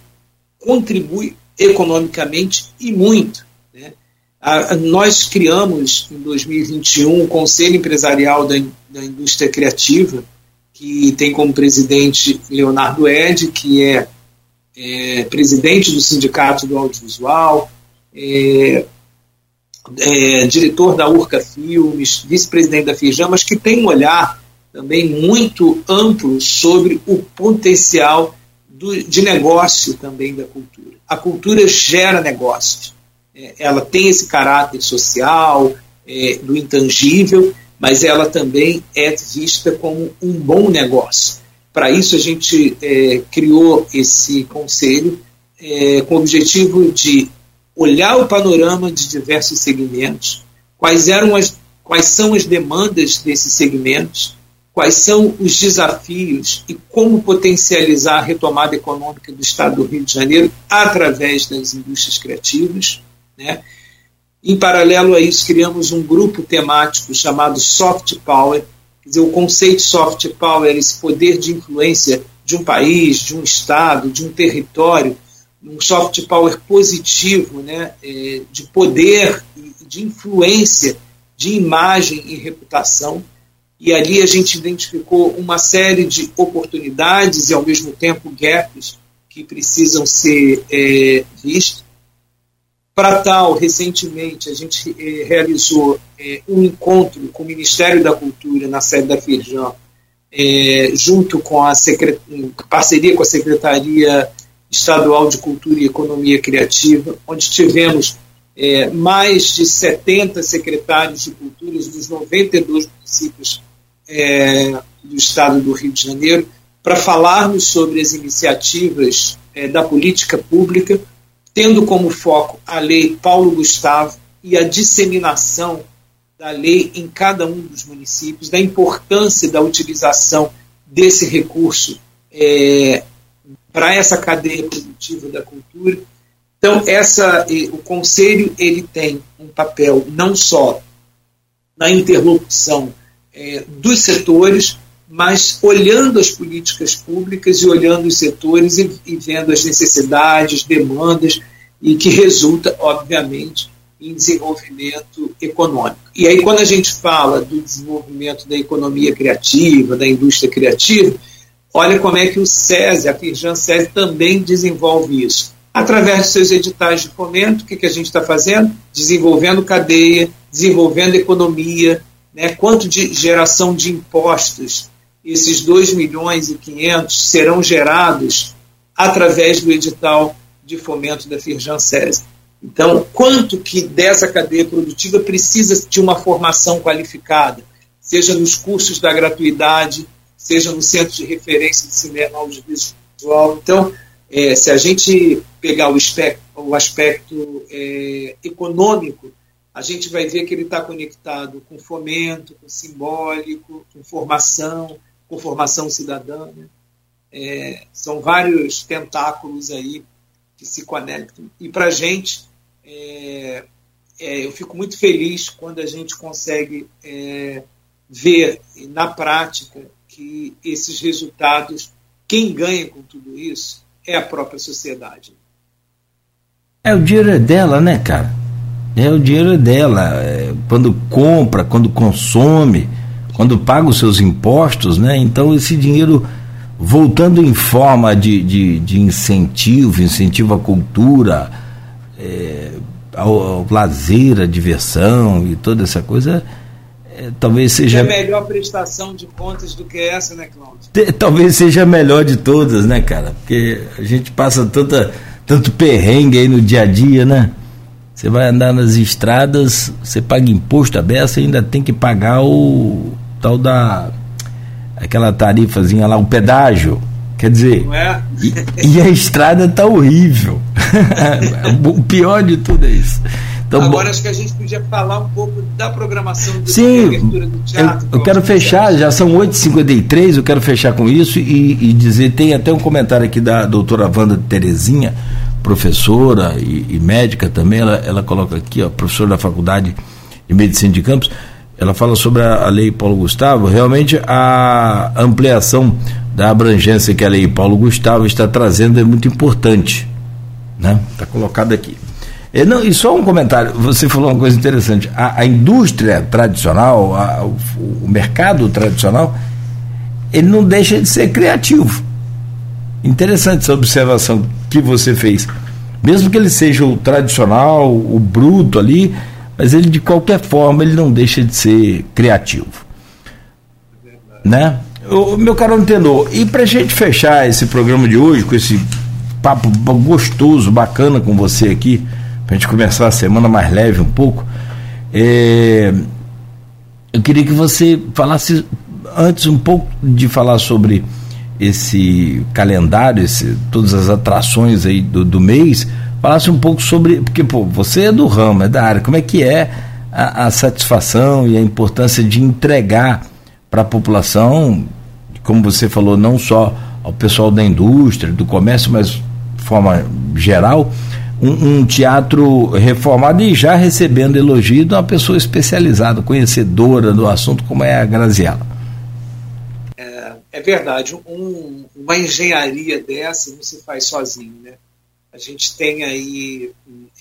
contribui economicamente e muito. Né? A, nós criamos em 2021 o Conselho Empresarial da, da Indústria Criativa, que tem como presidente Leonardo Ed, que é, é presidente do Sindicato do Audiovisual, é, é, diretor da Urca Filmes, vice-presidente da Firjan, mas que tem um olhar também muito amplo sobre o potencial do, de negócio também da cultura. A cultura gera negócios. É, ela tem esse caráter social, é, do intangível, mas ela também é vista como um bom negócio. Para isso, a gente é, criou esse conselho é, com o objetivo de olhar o panorama de diversos segmentos, quais, eram as, quais são as demandas desses segmentos, quais são os desafios e como potencializar a retomada econômica do Estado do Rio de Janeiro através das indústrias criativas. Né? Em paralelo a isso, criamos um grupo temático chamado Soft Power. Quer dizer, o conceito Soft Power, esse poder de influência de um país, de um Estado, de um território, um soft power positivo, né, é, de poder, de influência, de imagem e reputação e ali a gente identificou uma série de oportunidades e, ao mesmo tempo, gaps que precisam ser é, vistos. Para tal, recentemente, a gente é, realizou é, um encontro com o Ministério da Cultura na sede da Firjan, é, junto com a parceria com a Secretaria Estadual de Cultura e Economia Criativa, onde tivemos é, mais de 70 secretários de culturas dos 92 municípios é, do Estado do Rio de Janeiro para falarmos sobre as iniciativas é, da política pública, tendo como foco a Lei Paulo Gustavo e a disseminação da lei em cada um dos municípios, da importância da utilização desse recurso é, para essa cadeia produtiva da cultura então, essa, o Conselho ele tem um papel não só na interlocução é, dos setores, mas olhando as políticas públicas e olhando os setores e, e vendo as necessidades, demandas, e que resulta, obviamente, em desenvolvimento econômico. E aí, quando a gente fala do desenvolvimento da economia criativa, da indústria criativa, olha como é que o SESI, a Firjan SESI, também desenvolve isso através de seus editais de fomento, o que, que a gente está fazendo? Desenvolvendo cadeia, desenvolvendo economia, né? quanto de geração de impostos esses 2 milhões e 500 serão gerados através do edital de fomento da Firjan SESI. Então, quanto que dessa cadeia produtiva precisa de uma formação qualificada, seja nos cursos da gratuidade, seja no centro de referência de cinema audiovisual. Então, É, se a gente pegar o aspecto, o aspecto é, econômico, a gente vai ver que ele está conectado com fomento, com simbólico, com formação, com formação cidadã. Né? É, são vários tentáculos aí que se conectam. E para a gente, é, é, eu fico muito feliz quando a gente consegue é, ver na prática que esses resultados, quem ganha com tudo isso é a própria sociedade. É o dinheiro é dela, né, cara? É o dinheiro é dela. É, quando compra, quando consome, quando paga os seus impostos, né? Então esse dinheiro voltando em forma de, de, de incentivo, incentivo à cultura, é, ao, ao, lazer, à diversão e toda essa coisa, é, talvez seja. É melhor prestação de contas do que essa, né, Cláudio? Talvez seja a melhor de todas, né, cara? Porque a gente passa tanta, tanto perrengue aí no dia a dia, né? Você vai andar nas estradas, você paga imposto a beça e ainda tem que pagar o tal da aquela tarifazinha lá, o pedágio. Quer dizer, é? e, e, a estrada tá horrível. o pior de tudo é isso. Então, Agora acho que a gente podia falar um pouco da programação do Sim, do teatro. Eu, eu quero fechar, já são 8h53, eu quero fechar com isso e, e, dizer, tem até um comentário aqui da doutora Wanda Terezinha, professora e, e médica também, ela, ela coloca aqui, ó, professora da Faculdade de Medicina de Campos, ela fala sobre a, a, lei Paulo Gustavo, realmente a ampliação da abrangência que a lei Paulo Gustavo está trazendo é muito importante. Né? Está colocado aqui. E, não, e só um comentário, você falou uma coisa interessante. A, a indústria tradicional, a, o, o, mercado tradicional, ele não deixa de ser criativo. Interessante essa observação que você fez. Mesmo que ele seja o tradicional, o bruto ali, mas ele de qualquer forma ele não deixa de ser criativo. Né? O meu caro antenor, e para gente fechar esse programa de hoje com esse papo gostoso, bacana com você aqui, para gente começar a semana mais leve um pouco, é, eu queria que você falasse antes um pouco de falar sobre esse calendário, esse, todas as atrações aí do, do mês, falasse um pouco sobre, porque pô, você é do ramo, é da área, como é que é a, a satisfação e a importância de entregar para a população, como você falou, não só ao pessoal da indústria, do comércio, mas de forma geral, um, um, teatro reformado e já recebendo elogio de uma pessoa especializada, conhecedora do assunto, como é a Graziela. É, é verdade, um, uma engenharia dessa não se faz sozinho, né? A gente tem aí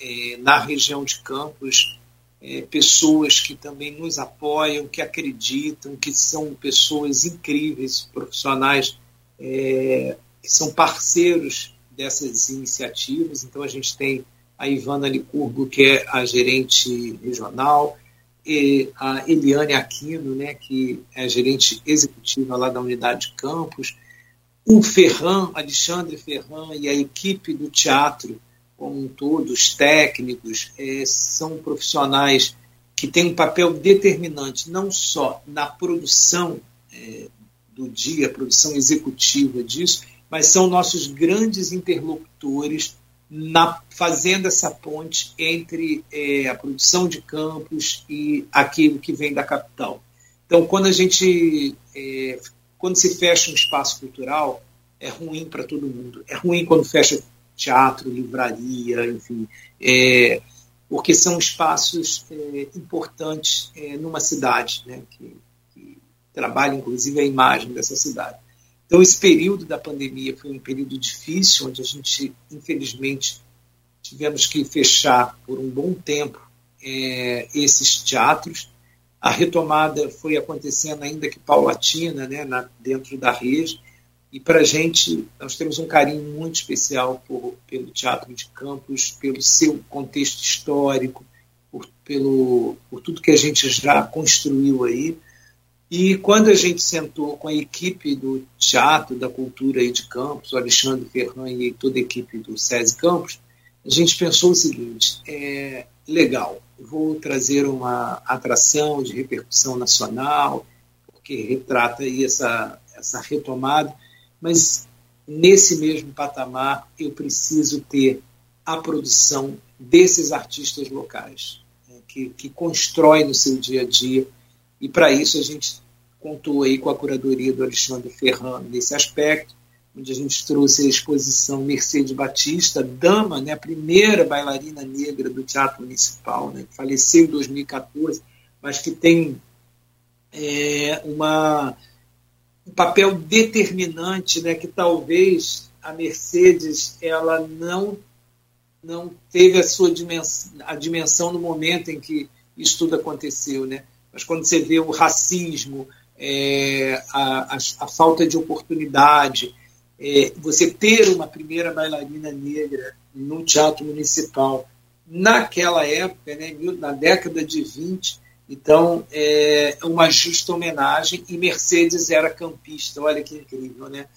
é, na região de Campos é, pessoas que também nos apoiam, que acreditam, que são pessoas incríveis, profissionais, é, que são parceiros dessas iniciativas. Então a gente tem a Ivana Licurgo, que é a gerente regional, e a Eliane Aquino, né, que é a gerente executiva lá da unidade de campus, o Ferran, Alexandre Ferran e a equipe do teatro como um todo, os técnicos, é, são profissionais que têm um papel determinante não só na produção é, do dia, produção executiva disso, mas são nossos grandes interlocutores na fazendo essa ponte entre é, a produção de campos e aquilo que vem da capital. Então, quando a gente é, quando se fecha um espaço cultural, é ruim para todo mundo. É ruim quando fecha teatro, livraria, enfim, é, porque são espaços é, importantes é, numa cidade, né, que, que trabalha inclusive a imagem dessa cidade. Então, esse período da pandemia foi um período difícil, onde a gente, infelizmente, tivemos que fechar por um bom tempo é, esses teatros. A retomada foi acontecendo ainda que paulatina, né, na, dentro da rede, e para a gente, nós temos um carinho muito especial por, pelo Teatro de Campos, pelo seu contexto histórico, por, pelo, por tudo que a gente já construiu aí. E quando a gente sentou com a equipe do Teatro da Cultura aí de Campos, o Alexandre Ferran e toda a equipe do SESI Campos, a gente pensou o seguinte: é legal, vou trazer uma atração de repercussão nacional, porque retrata aí essa, essa retomada, mas nesse mesmo patamar, eu preciso ter a produção desses artistas locais, né, que, que constrói no seu dia a dia. E para isso a gente contou aí com a curadoria do Alexandre Ferran nesse aspecto, onde a gente trouxe a exposição Mercedes Batista, dama, né, a primeira bailarina negra do Teatro Municipal, né, que faleceu em 2014, mas que tem é, uma, um papel determinante, né, que talvez a Mercedes ela não não teve a sua dimensão, a dimensão no momento em que isso tudo aconteceu, né? Mas quando você vê o racismo, é, a, a, a, falta de oportunidade, é, você ter uma primeira bailarina negra no teatro municipal naquela época, né, na década de 20, então, é uma justa homenagem e Mercedes era campista, olha que incrível, né?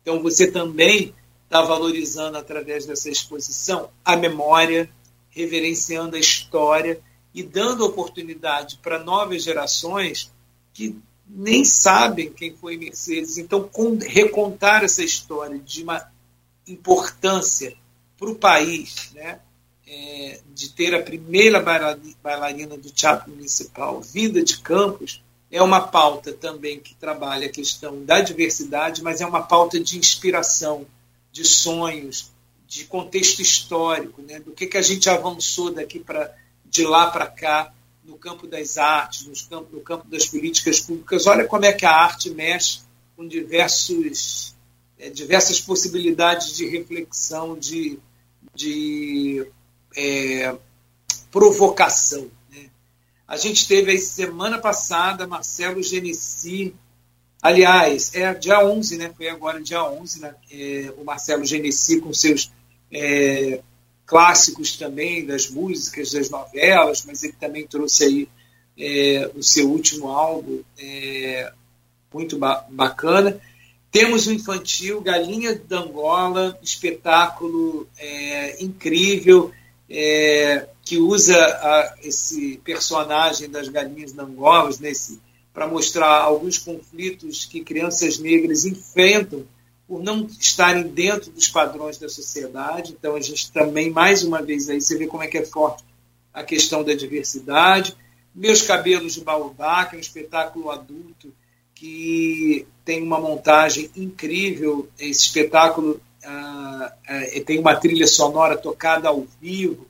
Então, você também está valorizando através dessa exposição a memória, reverenciando a história e dando oportunidade para novas gerações que nem sabem quem foi Mercedes. Então, recontar essa história de uma importância para o país, né? é, de ter a primeira bailarina do Teatro Municipal vinda de Campos, é uma pauta também que trabalha a questão da diversidade, mas é uma pauta de inspiração, de sonhos, de contexto histórico, né? do que, que a gente avançou daqui para de lá para cá no campo das artes, no campo, das políticas públicas. Olha como é que a arte mexe com diversos, é, diversas possibilidades de reflexão, de, de é, provocação. Né? A gente teve aí semana passada Marcelo Genesi, aliás, é dia 11, né? foi agora dia 11, né? É, o Marcelo Genesi com seus é, clássicos também, das músicas, das novelas, mas ele também trouxe aí é, o seu último álbum, é, muito ba bacana. Temos o infantil Galinha da Angola, espetáculo é, incrível é, que usa a, esse personagem das galinhas nangolas nesse para mostrar alguns conflitos que crianças negras enfrentam por não estarem dentro dos padrões da sociedade. Então a gente também mais uma vez aí você vê como é que é forte a questão da diversidade. Meus cabelos de baobá, que é um espetáculo adulto que tem uma montagem incrível. Esse espetáculo ah, é, tem uma trilha sonora tocada ao vivo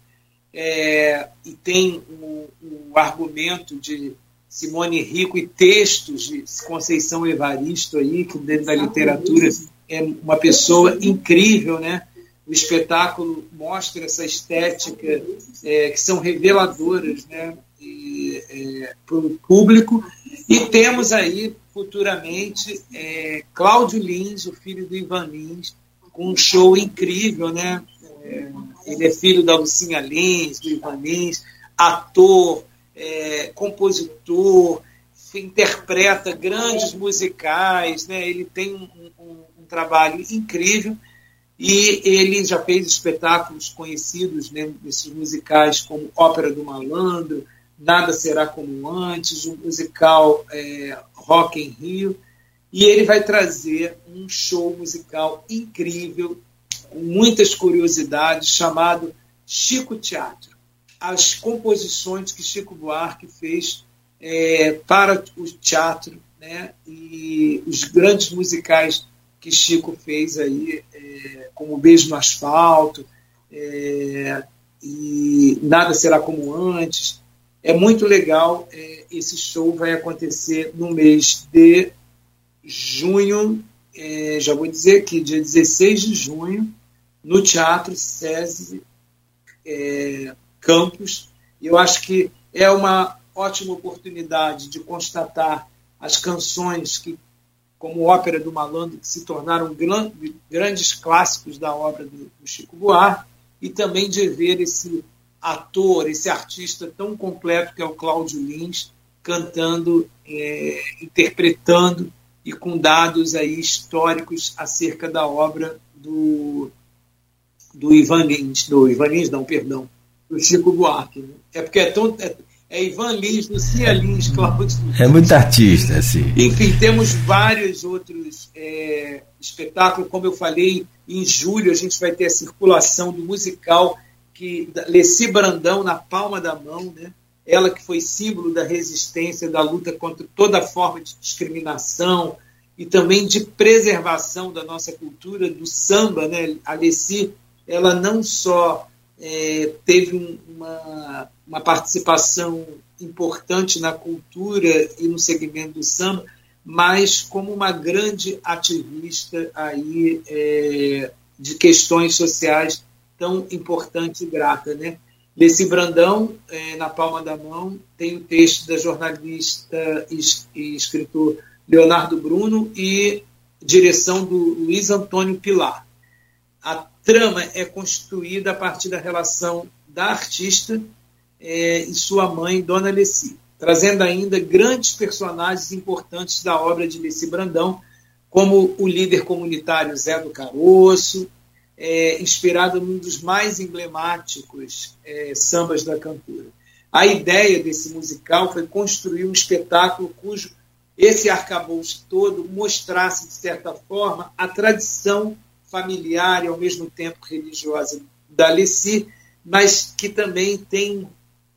é, e tem o, o, argumento de Simone Rico e textos de Conceição Evaristo aí, que dentro da literatura é uma pessoa incrível, né? O espetáculo mostra essa estética é, que são reveladoras, né? É, para o público e temos aí futuramente é, Cláudio Lins, o filho do Ivan Lins, com um show incrível, né? É, ele é filho da Lucinha Lins, do Ivan Lins, ator, é, compositor, interpreta grandes musicais, né? ele tem um, um, trabalho incrível e ele já fez espetáculos conhecidos né, desses musicais como Ópera do Malandro, Nada Será Como Antes, um musical é, Rock em Rio, e ele vai trazer um show musical incrível com muitas curiosidades, chamado Chico Teatro. As composições que Chico Buarque fez é, para o teatro né, e os grandes musicais que Chico fez aí, é, como Beijo no Asfalto, é, e Nada Será Como Antes. É muito legal. É, esse show vai acontecer no mês de junho, é, já vou dizer aqui, dia 16 de junho, no Teatro SESI é, Campos. Eu acho que é uma ótima oportunidade de constatar as canções que, como Ópera do Malandro, que se tornaram grandes clássicos da obra do, Chico Buarque, e também de ver esse ator, esse artista tão completo que é o Cláudio Lins, cantando, é, interpretando e com dados aí históricos acerca da obra do do Ivan Lins, do Ivan Lins, não, perdão, do Chico Buarque. Né? É porque é tão, é, é Ivan Lins, Lucia Lins, Cláudio. É muito artista, assim. Enfim, temos vários outros é, espetáculos, como eu falei, em julho a gente vai ter a circulação do musical que Leci Brandão na palma da mão, né? Ela que foi símbolo da resistência, da luta contra toda forma de discriminação e também de preservação da nossa cultura, do samba, né? A Leci, ela não só é, teve uma, uma participação importante na cultura e no segmento do samba, mas como uma grande ativista aí é, de questões sociais tão importante e grata, né? Brandão, é, na palma da mão, tem o texto da jornalista e escritor Leonardo Bruno e direção do Luiz Antônio Pilar. A trama é construída a partir da relação da artista é, e sua mãe, Dona Leci, trazendo ainda grandes personagens importantes da obra de Leci Brandão, como o líder comunitário Zé do Caroço, é, inspirado num dos mais emblemáticos é, sambas da cantora. A ideia desse musical foi construir um espetáculo cujo esse arcabouço todo mostrasse, de certa forma, a tradição familiar e ao mesmo tempo religiosa da Alessi, mas que também tem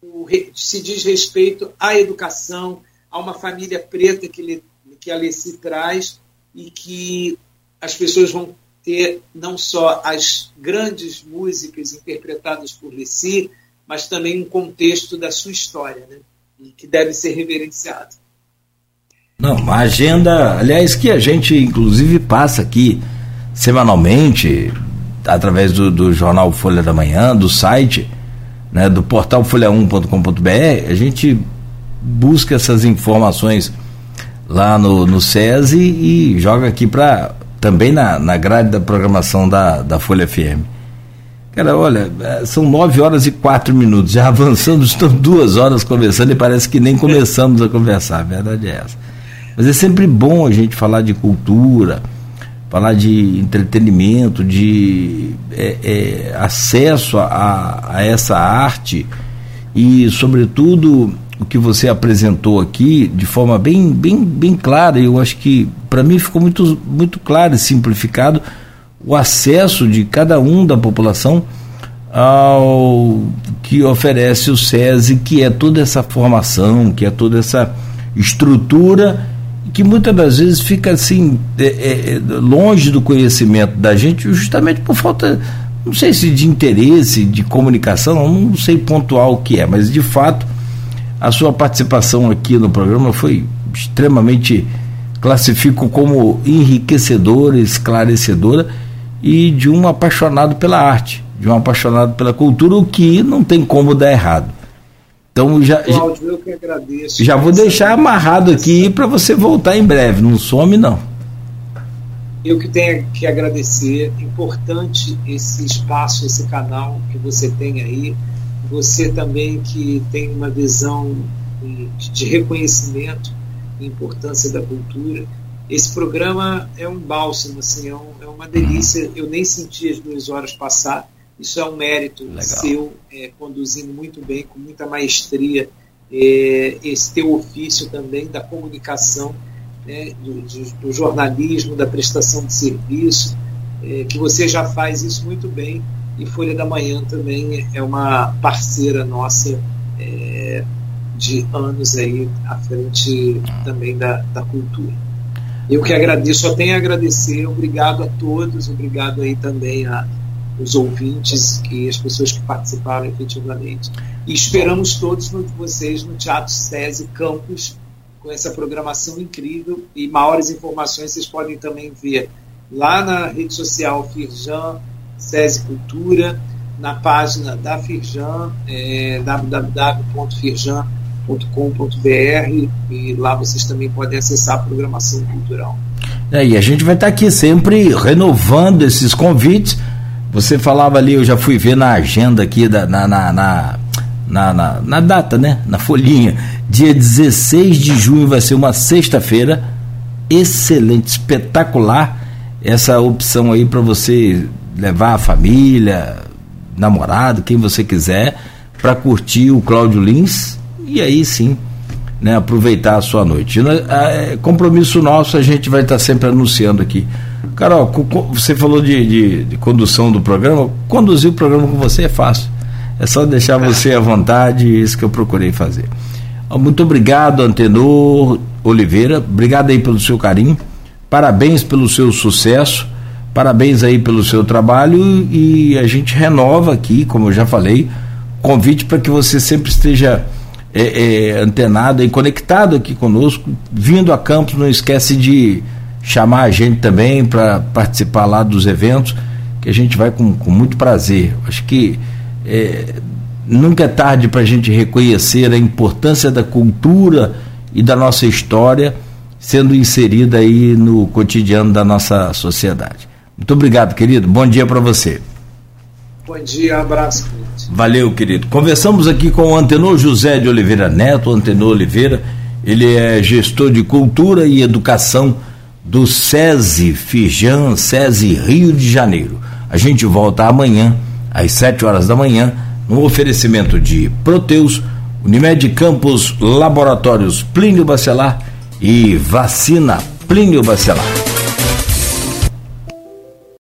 o, se diz respeito à educação, a uma família preta que, que a Alessi traz e que as pessoas vão ter não só as grandes músicas interpretadas por Alessi, mas também um contexto da sua história, né? e que deve ser reverenciado. Não, uma agenda, aliás, que a gente inclusive passa aqui semanalmente, através do, do jornal Folha da Manhã, do site, né, do portal folha1.com.br, a gente busca essas informações lá no, no SESI e joga aqui para também na, na grade da programação da, da Folha FM. Cara, olha, é, são nove horas e quatro minutos, já avançamos, estão duas horas conversando e parece que nem começamos a conversar, a verdade é essa. Mas é sempre bom a gente falar de cultura, falar de entretenimento, de é, é, acesso a, a essa arte e, sobretudo, o que você apresentou aqui de forma bem, bem, bem clara. Eu acho que para mim ficou muito, muito claro e simplificado o acesso de cada um da população ao que oferece o SESI, que é toda essa formação, que é toda essa estrutura que muitas das vezes fica assim é, é, longe do conhecimento da gente justamente por falta não sei se de interesse de comunicação não sei pontuar o que é mas de fato a sua participação aqui no programa foi extremamente classifico como enriquecedora esclarecedora e de um apaixonado pela arte de um apaixonado pela cultura o que não tem como dar errado então já, Cláudio, eu que agradeço. Já vou deixar amarrado aqui para você voltar em breve, não some não. Eu que tenho que agradecer, importante esse espaço, esse canal que você tem aí, você também que tem uma visão de reconhecimento e importância da cultura. Esse programa é um bálsamo, assim, é, um, é uma delícia. Eu nem senti as duas horas passar isso é um mérito Legal. seu, é, conduzindo muito bem, com muita maestria, é, esse teu ofício também da comunicação, né, do, do, jornalismo, da prestação de serviço, é, que você já faz isso muito bem. E Folha da Manhã também é uma parceira nossa é, de anos aí à frente também da, da cultura. Eu que agradeço, só tenho a agradecer, obrigado a todos, obrigado aí também a os ouvintes e as pessoas que participaram efetivamente. E esperamos todos vocês no Teatro SESI Campus com essa programação incrível e maiores informações vocês podem também ver lá na rede social Firjan SESI Cultura, na página da Firjan, é, www.firjan.com.br e lá vocês também podem acessar a programação cultural. É, e a gente vai estar aqui sempre renovando esses convites você falava ali, eu já fui ver na agenda aqui, da, na, na, na, na, na data, né? Na folhinha. Dia 16 de junho vai ser uma sexta-feira. Excelente, espetacular. Essa opção aí para você levar a família, namorado, quem você quiser, para curtir o Cláudio Lins e aí sim né, aproveitar a sua noite. É compromisso nosso, a gente vai estar sempre anunciando aqui. Carol, você falou de, de, de, condução do programa. Conduzir o programa com você é fácil. É só deixar você à vontade, isso que eu procurei fazer. Muito obrigado, Antenor Oliveira. Obrigado aí pelo seu carinho. Parabéns pelo seu sucesso. Parabéns aí pelo seu trabalho e a gente renova aqui, como eu já falei, convite para que você sempre esteja é, é, antenado e conectado aqui conosco, vindo a Campos, não esquece de chamar a gente também para participar lá dos eventos, que a gente vai com, com muito prazer. Acho que é, nunca é tarde para a gente reconhecer a importância da cultura e da nossa história sendo inserida aí no cotidiano da nossa sociedade. Muito obrigado, querido. Bom dia para você. Bom dia, abraço. Valeu, querido. Conversamos aqui com o Antenor José de Oliveira Neto, Antenor Oliveira. Ele é gestor de cultura e educação do SESI Fijan, SESI Rio de Janeiro. A gente volta amanhã, às 7 horas da manhã, no oferecimento de Proteus, Unimed Campos, Laboratórios Plínio Bacelar e Vacina Plínio Bacelar.